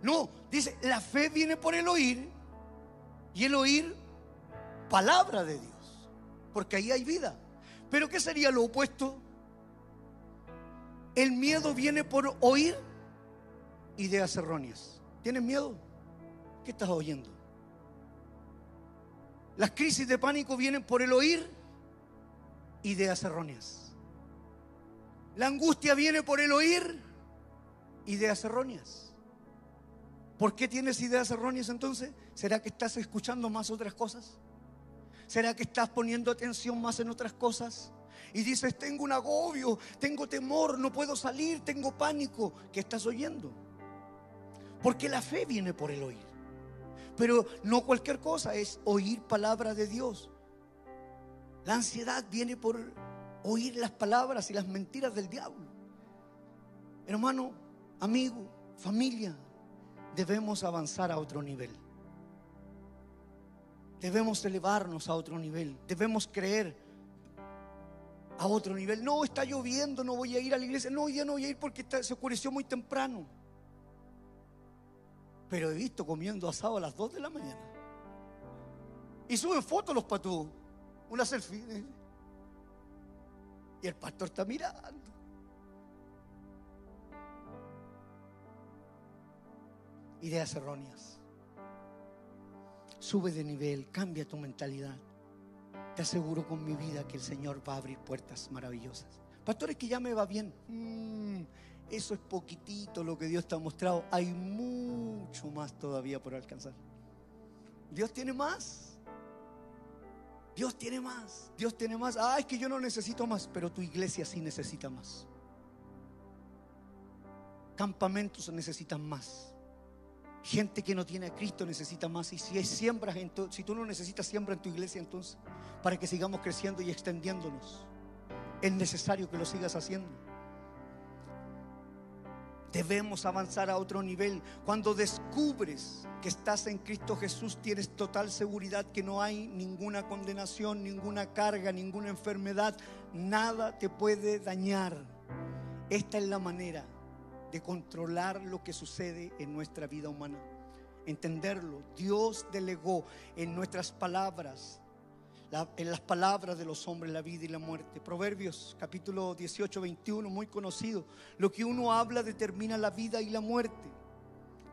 No, dice, la fe viene por el oír y el oír palabra de Dios, porque ahí hay vida. Pero ¿qué sería lo opuesto? El miedo viene por oír ideas erróneas. ¿Tienes miedo? ¿Qué estás oyendo? Las crisis de pánico vienen por el oír ideas erróneas. La angustia viene por el oír ideas erróneas. ¿Por qué tienes ideas erróneas entonces? ¿Será que estás escuchando más otras cosas? ¿Será que estás poniendo atención más en otras cosas? Y dices, tengo un agobio, tengo temor, no puedo salir, tengo pánico. ¿Qué estás oyendo? Porque la fe viene por el oír. Pero no cualquier cosa, es oír palabra de Dios. La ansiedad viene por oír las palabras y las mentiras del diablo. Hermano, amigo, familia, debemos avanzar a otro nivel. Debemos elevarnos a otro nivel. Debemos creer a otro nivel. No, está lloviendo, no voy a ir a la iglesia. No, ya no voy a ir porque se oscureció muy temprano. Pero he visto comiendo asado a las 2 de la mañana. Y suben fotos los patúos. Una selfie. Y el pastor está mirando. Ideas erróneas. Sube de nivel, cambia tu mentalidad. Te aseguro con mi vida que el Señor va a abrir puertas maravillosas. Pastores, que ya me va bien. Mm, eso es poquitito lo que Dios te ha mostrado. Hay mucho más todavía por alcanzar. Dios tiene más. Dios tiene más. Dios tiene más. Ah, es que yo no necesito más, pero tu iglesia sí necesita más. Campamentos necesitan más. Gente que no tiene a Cristo necesita más. Y si es siembra, si tú no necesitas siembra en tu iglesia, entonces, para que sigamos creciendo y extendiéndonos, es necesario que lo sigas haciendo. Debemos avanzar a otro nivel. Cuando descubres que estás en Cristo Jesús, tienes total seguridad que no hay ninguna condenación, ninguna carga, ninguna enfermedad. Nada te puede dañar. Esta es la manera de controlar lo que sucede en nuestra vida humana. Entenderlo. Dios delegó en nuestras palabras en las palabras de los hombres la vida y la muerte. Proverbios capítulo 18, 21, muy conocido. Lo que uno habla determina la vida y la muerte.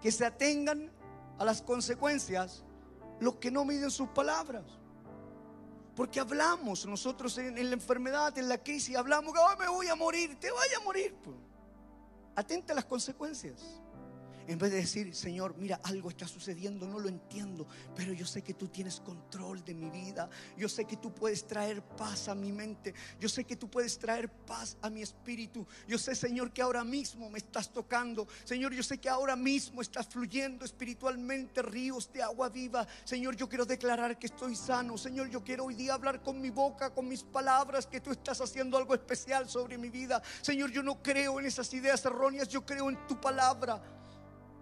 Que se atengan a las consecuencias los que no miden sus palabras. Porque hablamos nosotros en, la enfermedad, en la crisis, hablamos que me voy a morir, te vaya a morir. Atenta a las consecuencias. En vez de decir, Señor, mira, algo está sucediendo, no lo entiendo, pero yo sé que tú tienes control de mi vida. Yo sé que tú puedes traer paz a mi mente. Yo sé que tú puedes traer paz a mi espíritu. Yo sé, Señor, que ahora mismo me estás tocando. Señor, yo sé que ahora mismo estás fluyendo espiritualmente ríos de agua viva. Señor, yo quiero declarar que estoy sano. Señor, yo quiero hoy día hablar con mi boca, con mis palabras, que tú estás haciendo algo especial sobre mi vida. Señor, yo no creo en esas ideas erróneas, yo creo en tu palabra.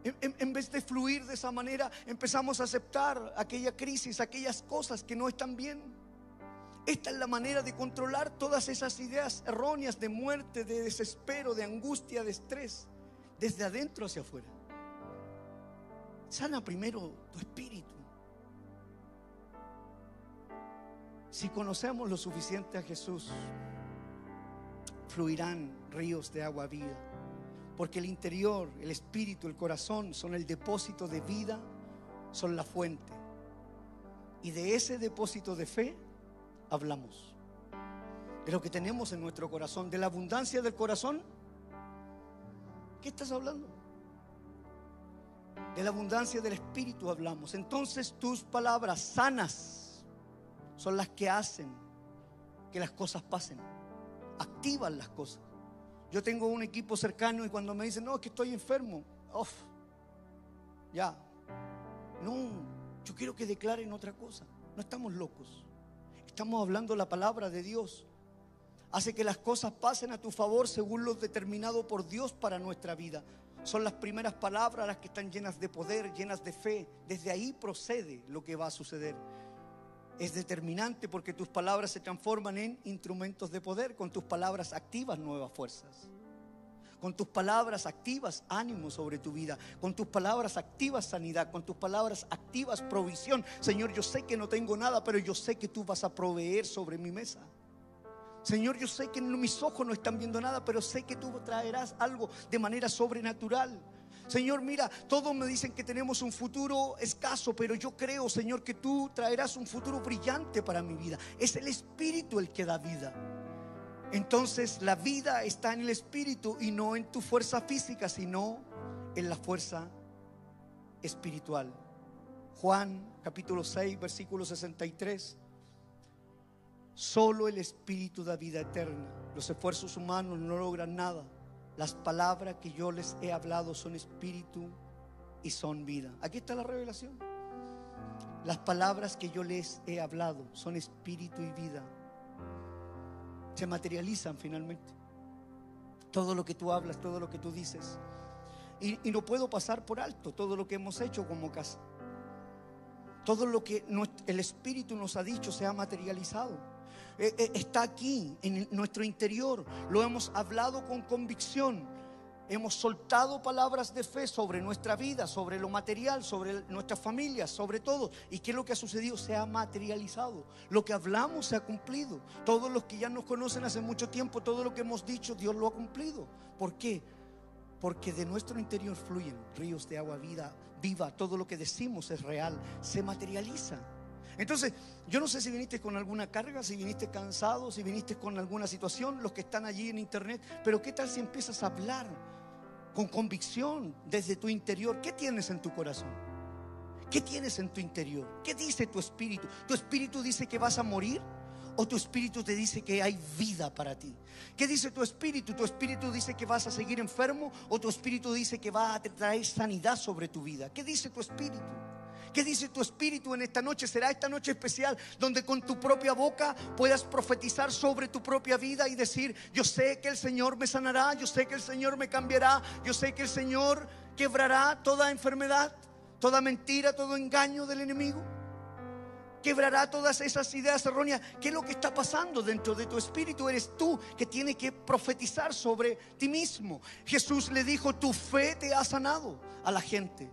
En, vez de fluir de esa manera, empezamos a aceptar aquella crisis, aquellas cosas que no están bien. Esta es la manera de controlar todas esas ideas erróneas de muerte, de desespero, de angustia, de estrés, desde adentro hacia afuera. Sana primero tu espíritu. Si conocemos lo suficiente a Jesús, fluirán ríos de agua viva. Porque el interior, el espíritu, el corazón son el depósito de vida, son la fuente. Y de ese depósito de fe hablamos. De lo que tenemos en nuestro corazón, de la abundancia del corazón. ¿Qué estás hablando? De la abundancia del Espíritu hablamos. Entonces tus palabras sanas son las que hacen que las cosas pasen. Activan las cosas. Yo tengo un equipo cercano y cuando me dicen, no, es que estoy enfermo, off, ya. No, yo quiero que declaren otra cosa. No estamos locos. Estamos hablando la palabra de Dios. Hace que las cosas pasen a tu favor según lo determinado por Dios para nuestra vida. Son las primeras palabras las que están llenas de poder, llenas de fe. Desde ahí procede lo que va a suceder. Es determinante porque tus palabras se transforman en instrumentos de poder. Con tus palabras activas nuevas fuerzas. Con tus palabras activas ánimo sobre tu vida. Con tus palabras activas sanidad. Con tus palabras activas provisión. Señor, yo sé que no tengo nada, pero yo sé que tú vas a proveer sobre mi mesa. Señor, yo sé que mis ojos no están viendo nada, pero sé que tú traerás algo de manera sobrenatural. Señor, mira, todos me dicen que tenemos un futuro escaso, pero yo creo, Señor, que tú traerás un futuro brillante para mi vida. Es el Espíritu el que da vida. Entonces la vida está en el Espíritu y no en tu fuerza física, sino en la fuerza espiritual. Juan capítulo 6, versículo 63. Solo el Espíritu da vida eterna. Los esfuerzos humanos no logran nada. Las palabras que yo les he hablado son espíritu y son vida. Aquí está la revelación. Las palabras que yo les he hablado son espíritu y vida. Se materializan finalmente. Todo lo que tú hablas, todo lo que tú dices. Y, no puedo pasar por alto todo lo que hemos hecho como casa. Todo lo que el Espíritu nos ha dicho se ha materializado. Eh, eh, está aquí en nuestro interior. Lo hemos hablado con convicción. Hemos soltado palabras de fe sobre nuestra vida, sobre lo material, sobre nuestras familias, sobre todo. ¿Y qué es lo que ha sucedido? Se ha materializado. Lo que hablamos se ha cumplido. Todos los que ya nos conocen hace mucho tiempo, todo lo que hemos dicho, Dios lo ha cumplido. ¿Por qué? Porque de nuestro interior fluyen ríos de agua vida, viva. Todo lo que decimos es real, se materializa. Entonces, yo no sé si viniste con alguna carga, si viniste cansado, si viniste con alguna situación, los que están allí en internet, pero ¿qué tal si empiezas a hablar con convicción desde tu interior? ¿Qué tienes en tu corazón? ¿Qué tienes en tu interior? ¿Qué dice tu espíritu? ¿Tu espíritu dice que vas a morir? ¿O tu espíritu te dice que hay vida para ti? ¿Qué dice tu espíritu? ¿Tu espíritu dice que vas a seguir enfermo? ¿O tu espíritu dice que va a traer sanidad sobre tu vida? ¿Qué dice tu espíritu? ¿Qué dice tu espíritu en esta noche? Será esta noche especial donde con tu propia boca puedas profetizar sobre tu propia vida y decir, yo sé que el Señor me sanará, yo sé que el Señor me cambiará, yo sé que el Señor quebrará toda enfermedad, toda mentira, todo engaño del enemigo. Quebrará todas esas ideas erróneas. ¿Qué es lo que está pasando dentro de tu espíritu? Eres tú que tienes que profetizar sobre ti mismo. Jesús le dijo, tu fe te ha sanado a la gente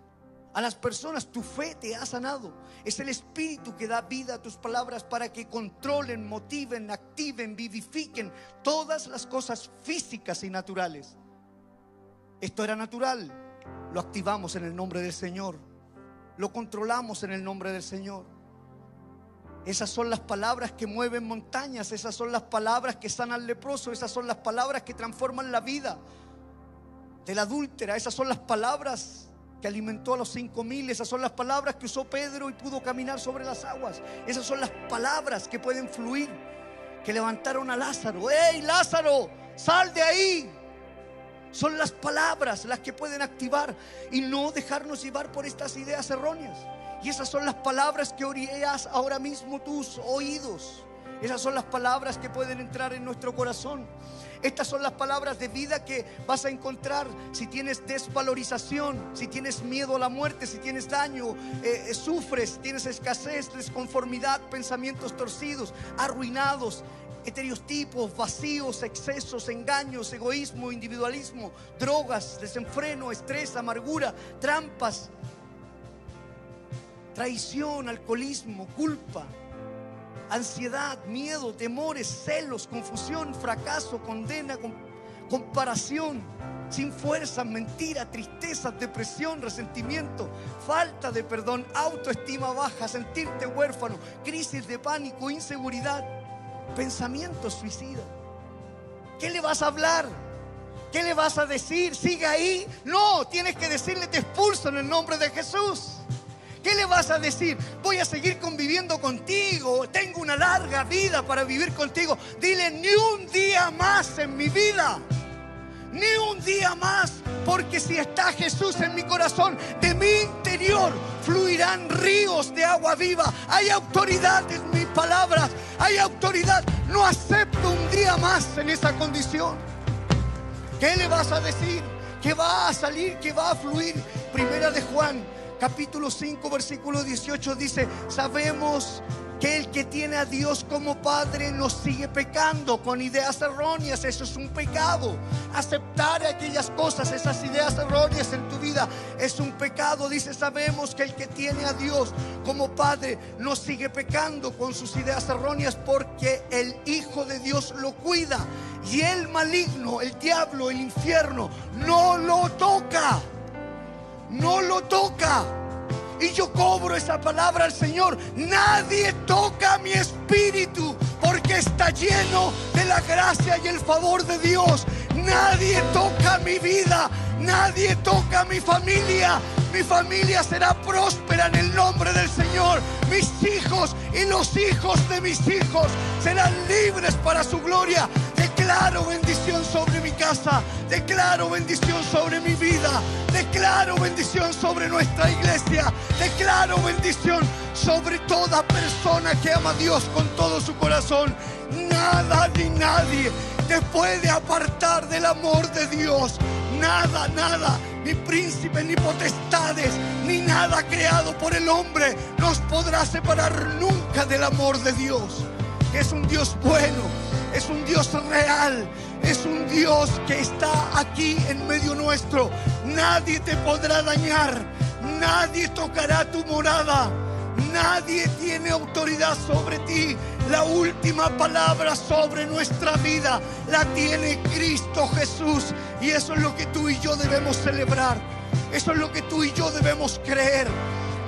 a las personas, tu fe te ha sanado. Es el Espíritu que da vida a tus palabras para que controlen, motiven, activen, vivifiquen todas las cosas físicas y naturales. Esto era natural, lo activamos en el nombre del Señor, lo controlamos en el nombre del Señor. Esas son las palabras que mueven montañas, esas son las palabras que sanan leproso, esas son las palabras que transforman la vida de la adúltera, esas son las palabras que alimentó a los cinco mil. Esas son las palabras que usó Pedro y pudo caminar sobre las aguas. Esas son las palabras que pueden fluir, que levantaron a Lázaro. ¡Ey, Lázaro! ¡Sal de ahí! Son las palabras las que pueden activar y no dejarnos llevar por estas ideas erróneas. Y esas son las palabras que oirás ahora mismo tus oídos. Esas son las palabras que pueden entrar en nuestro corazón. Estas son las palabras de vida que vas a encontrar si tienes desvalorización, si tienes miedo a la muerte, si tienes daño, eh, eh, sufres, tienes escasez, desconformidad, pensamientos torcidos, arruinados, estereotipos, vacíos, excesos, engaños, egoísmo, individualismo, drogas, desenfreno, estrés, amargura, trampas, traición, alcoholismo, culpa ansiedad, miedo, temores, celos, confusión, fracaso, condena, comparación, sin fuerza, mentira, tristeza, depresión, resentimiento, falta de perdón, autoestima baja, sentirte huérfano, crisis de pánico, inseguridad, pensamiento suicida. ¿Qué le vas a hablar? ¿Qué le vas a decir? ¿Sigue ahí? No, tienes que decirle te expulso en el nombre de Jesús. ¿Qué le vas a decir? Voy a seguir conviviendo contigo. Tengo una larga vida para vivir contigo. Dile ni un día más en mi vida. Ni un día más. Porque si está Jesús en mi corazón, de mi interior fluirán ríos de agua viva. Hay autoridad en mis palabras. Hay autoridad. No acepto un día más en esa condición. ¿Qué le vas a decir? Que va a salir, que va a fluir. Primera de Juan capítulo 5, versículo 18 dice, sabemos que el que tiene a Dios como Padre nos sigue pecando con ideas erróneas. Eso es un pecado. Aceptar aquellas cosas, esas ideas erróneas en tu vida, es un pecado. Dice, sabemos que el que tiene a Dios como Padre nos sigue pecando con sus ideas erróneas porque el Hijo de Dios lo cuida. Y el maligno, el diablo, el infierno, no lo toca no lo toca. Y yo cobro esa palabra al Señor. Nadie toca mi espíritu porque está lleno de la gracia y el favor de Dios. Nadie toca mi vida. Nadie toca mi familia. Mi familia será próspera en el nombre del Señor. Mis hijos y los hijos de mis hijos serán libres para su gloria. Declaro bendición sobre mi casa. Declaro bendición sobre mi vida. Declaro bendición sobre nuestra iglesia. Declaro bendición sobre toda persona que ama a Dios con todo su corazón. Nada ni nadie te puede apartar del amor de Dios. Nada, nada, ni príncipe, ni potestades, ni nada creado por el hombre nos podrá separar nunca del amor de Dios. Es un Dios bueno es un Dios real, es un Dios que está aquí en medio nuestro. Nadie te podrá dañar, nadie tocará tu morada, nadie tiene autoridad sobre ti. La última palabra sobre nuestra vida la tiene Cristo Jesús y eso es lo que tú y yo debemos celebrar. Eso es lo que tú y yo debemos creer.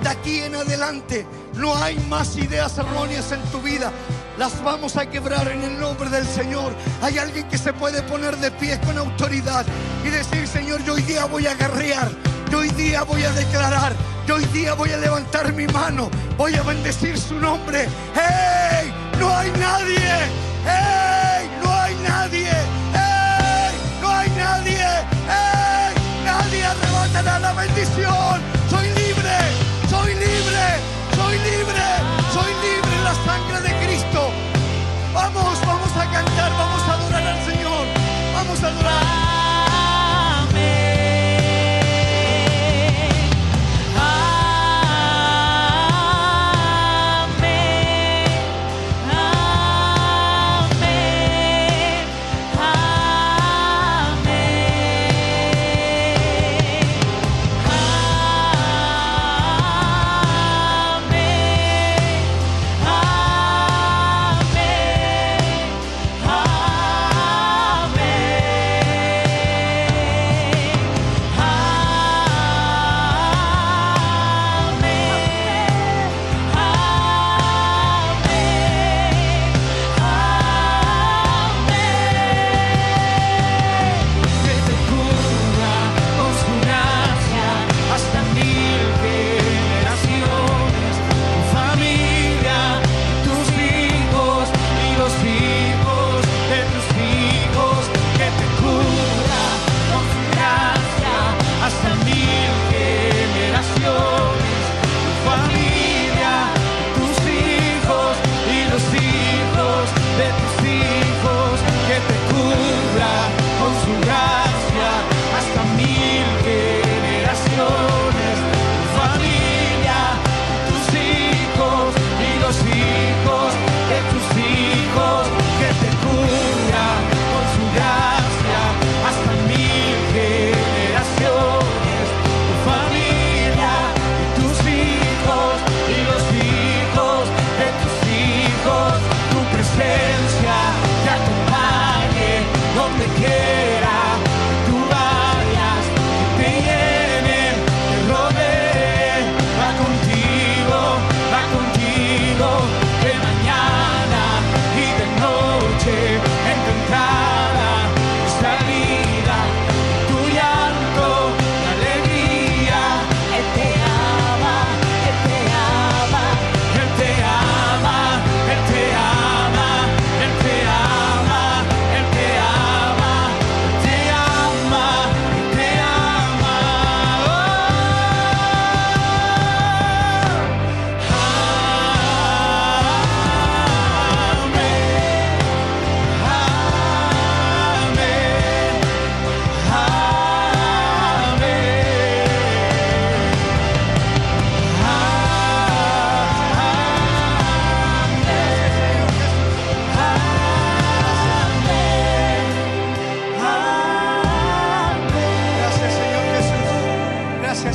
De aquí en adelante no hay más ideas erróneas en tu vida las vamos a quebrar en el nombre del Señor. Hay alguien que se puede poner de pie con autoridad y decir, Señor, yo hoy día voy a guerrear, yo hoy día voy a declarar, yo hoy día voy a levantar mi mano, voy a bendecir su nombre. ¡Hey! No hay nadie. ¡Hey! No hay nadie. ¡Hey! No hay nadie. ¡Hey! Nadie arrebatará la bendición. Vamos, vamos a cantar, vamos a adorar al Señor. Vamos a adorar.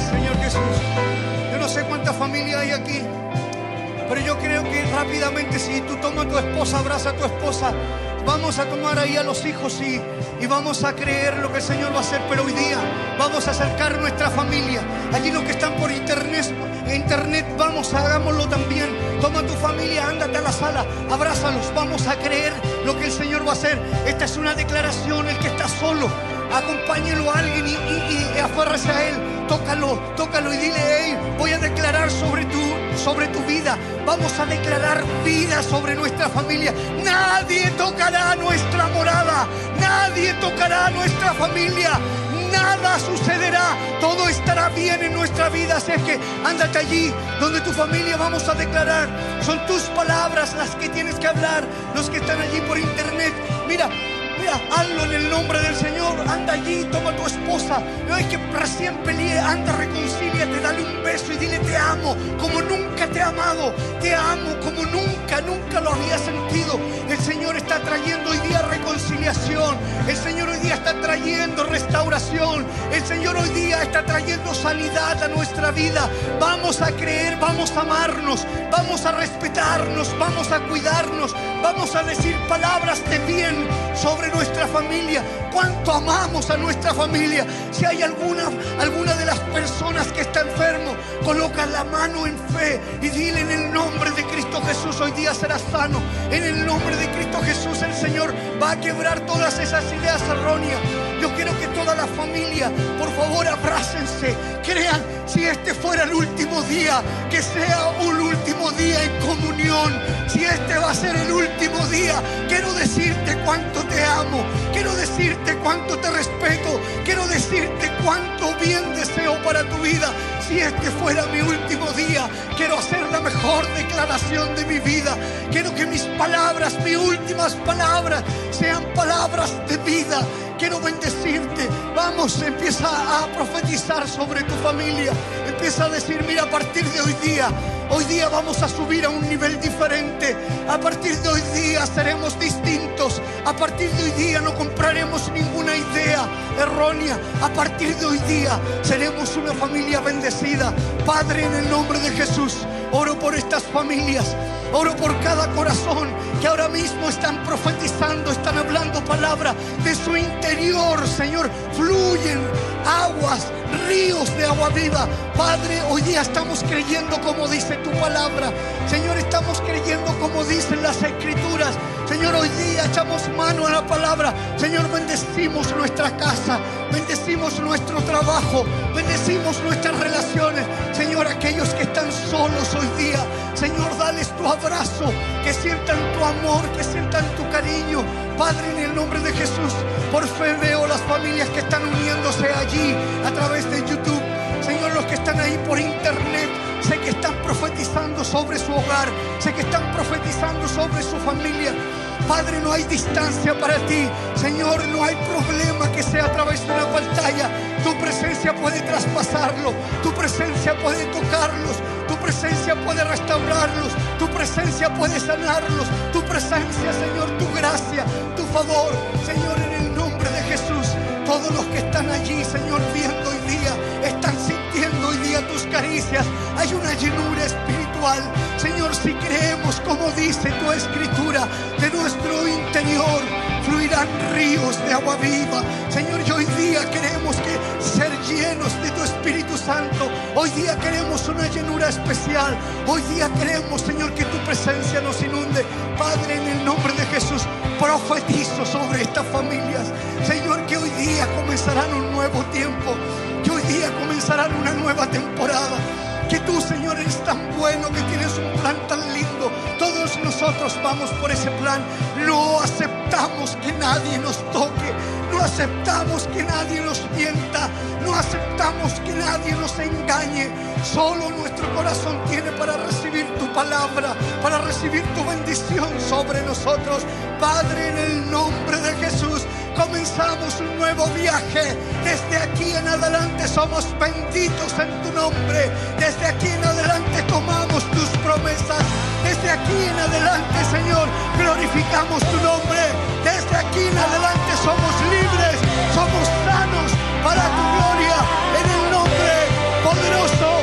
Señor Jesús. Yo no sé cuántas familias hay aquí, pero yo creo que rápidamente si tú tomas a tu esposa, abraza a tu esposa, vamos a tomar ahí a los hijos y, y, vamos a creer lo que el Señor va a hacer. Pero hoy día vamos a acercar nuestra familia. Allí los que están por internet, internet, vamos, hagámoslo también. Toma tu familia, ándate a la sala, abrázalos, vamos a creer lo que el Señor va a hacer. Esta es una declaración, el que está solo, acompáñelo a alguien y, y, y a él tócalo, tócalo y dile, hey, voy a declarar sobre tu, sobre tu vida, vamos a declarar vida sobre nuestra familia. Nadie tocará nuestra morada, nadie tocará nuestra familia. Nada sucederá, todo estará bien en nuestra vida. Así que ándate allí donde tu familia vamos a declarar. Son tus palabras las que tienes que hablar, los que están allí por internet. Mira, Mira, hazlo en el nombre del Señor. Anda allí, toma tu esposa. No es que recién peleé, anda, reconcíliate, dale un beso y dile te amo como nunca te he amado. Te amo como nunca, nunca lo había sentido. El Señor está trayendo hoy día reconciliación. El Señor hoy día está trayendo restauración. El Señor hoy día está trayendo sanidad a nuestra vida. Vamos a creer, vamos a amarnos, vamos a respetarnos, vamos a cuidarnos, vamos a decir palabras de bien sobre nuestra familia, cuánto amamos a nuestra familia. Si hay alguna, alguna de las personas que está enfermo, coloca la mano en fe y dile en el nombre de Cristo Jesús, hoy día serás sano. En el nombre de Cristo Jesús el Señor va a quebrar todas esas ideas erróneas. Yo quiero que toda la familia, por favor, abrácense. Crean, si este fuera el último día, que sea un último día en comunión. Si este va a ser el último día, quiero decirte cuánto te amo. Quiero decirte cuánto te respeto. Quiero decirte cuánto bien deseo para tu vida. Si este fuera mi último día, quiero hacer la mejor declaración de mi vida. Quiero que mis palabras, mis últimas palabras, sean palabras de vida. Quiero bendecirte. Vamos, empieza a profetizar sobre tu familia. Empieza a decir, mira, a partir de hoy día, hoy día vamos a subir a un nivel diferente. A partir de hoy día seremos distintos. A partir de hoy día no compraremos ninguna idea errónea. A partir de hoy día seremos una familia bendecida. Padre, en el nombre de Jesús, oro por estas familias. Oro por cada corazón que ahora mismo están profetizando, están hablando palabra de su interior, Señor. Fluyen aguas, ríos de agua viva. Padre, hoy día estamos creyendo como dice tu palabra. Señor, estamos creyendo como dicen las escrituras. Señor, hoy día echamos mano a la palabra. Señor, bendecimos nuestra casa, bendecimos nuestro trabajo, bendecimos nuestras relaciones. Señor, aquellos que están solos hoy día, Señor, dales tu abrazo, que sientan tu amor, que sientan tu cariño. Padre, en el nombre de Jesús, por fe veo las familias que están uniéndose allí a través de YouTube. Están ahí por internet, sé que están profetizando sobre su hogar, sé que están profetizando sobre su familia. Padre, no hay distancia para ti. Señor, no hay problema que sea a través de una pantalla. Tu presencia puede traspasarlo, tu presencia puede tocarlos, tu presencia puede restaurarlos, tu presencia puede sanarlos, tu presencia, Señor, tu gracia, tu favor. Señor, en el nombre de Jesús, todos los que están allí, Señor, viendo hoy día, están tus caricias. Hay una llenura espiritual. Señor, si creemos como dice tu escritura, de nuestro interior fluirán ríos de agua viva. Señor, y hoy día queremos que ser llenos de tu Espíritu Santo. Hoy día queremos una llenura especial. Hoy día queremos, Señor, que tu presencia nos inunde. Padre, en el nombre de Jesús, profetizo sobre estas familias. Señor, que hoy día comenzarán un nuevo tiempo. Hoy día comenzarán una nueva temporada. Que tú, Señor, eres tan bueno, que tienes un plan tan lindo. Todos nosotros vamos por ese plan. No aceptamos que nadie nos toque. No aceptamos que nadie nos mienta. No aceptamos que nadie nos engañe. Solo nuestro corazón tiene para recibir tu palabra, para recibir tu bendición sobre nosotros. Padre, en el nombre de Jesús, comenzamos un nuevo viaje. Desde aquí en adelante somos benditos en tu nombre. Desde aquí en adelante tomamos tus promesas. Desde aquí en adelante, Señor, glorificamos tu nombre. Desde aquí en adelante somos libres, somos sanos para tu gloria. En el nombre poderoso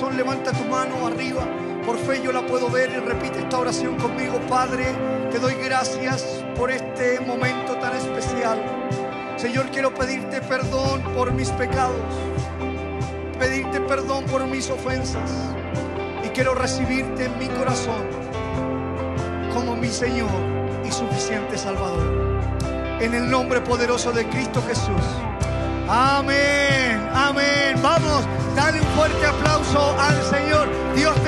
corazón, levanta tu mano arriba. Por fe yo la puedo ver y repite esta oración conmigo. Padre, te doy gracias por este momento tan especial. Señor, quiero pedirte perdón por mis pecados, pedirte perdón por mis ofensas y quiero recibirte en mi corazón como mi Señor y suficiente Salvador. En el nombre poderoso de Cristo Jesús. Amén, amén. Vamos, dale un fuerte aplauso al Señor. Dios.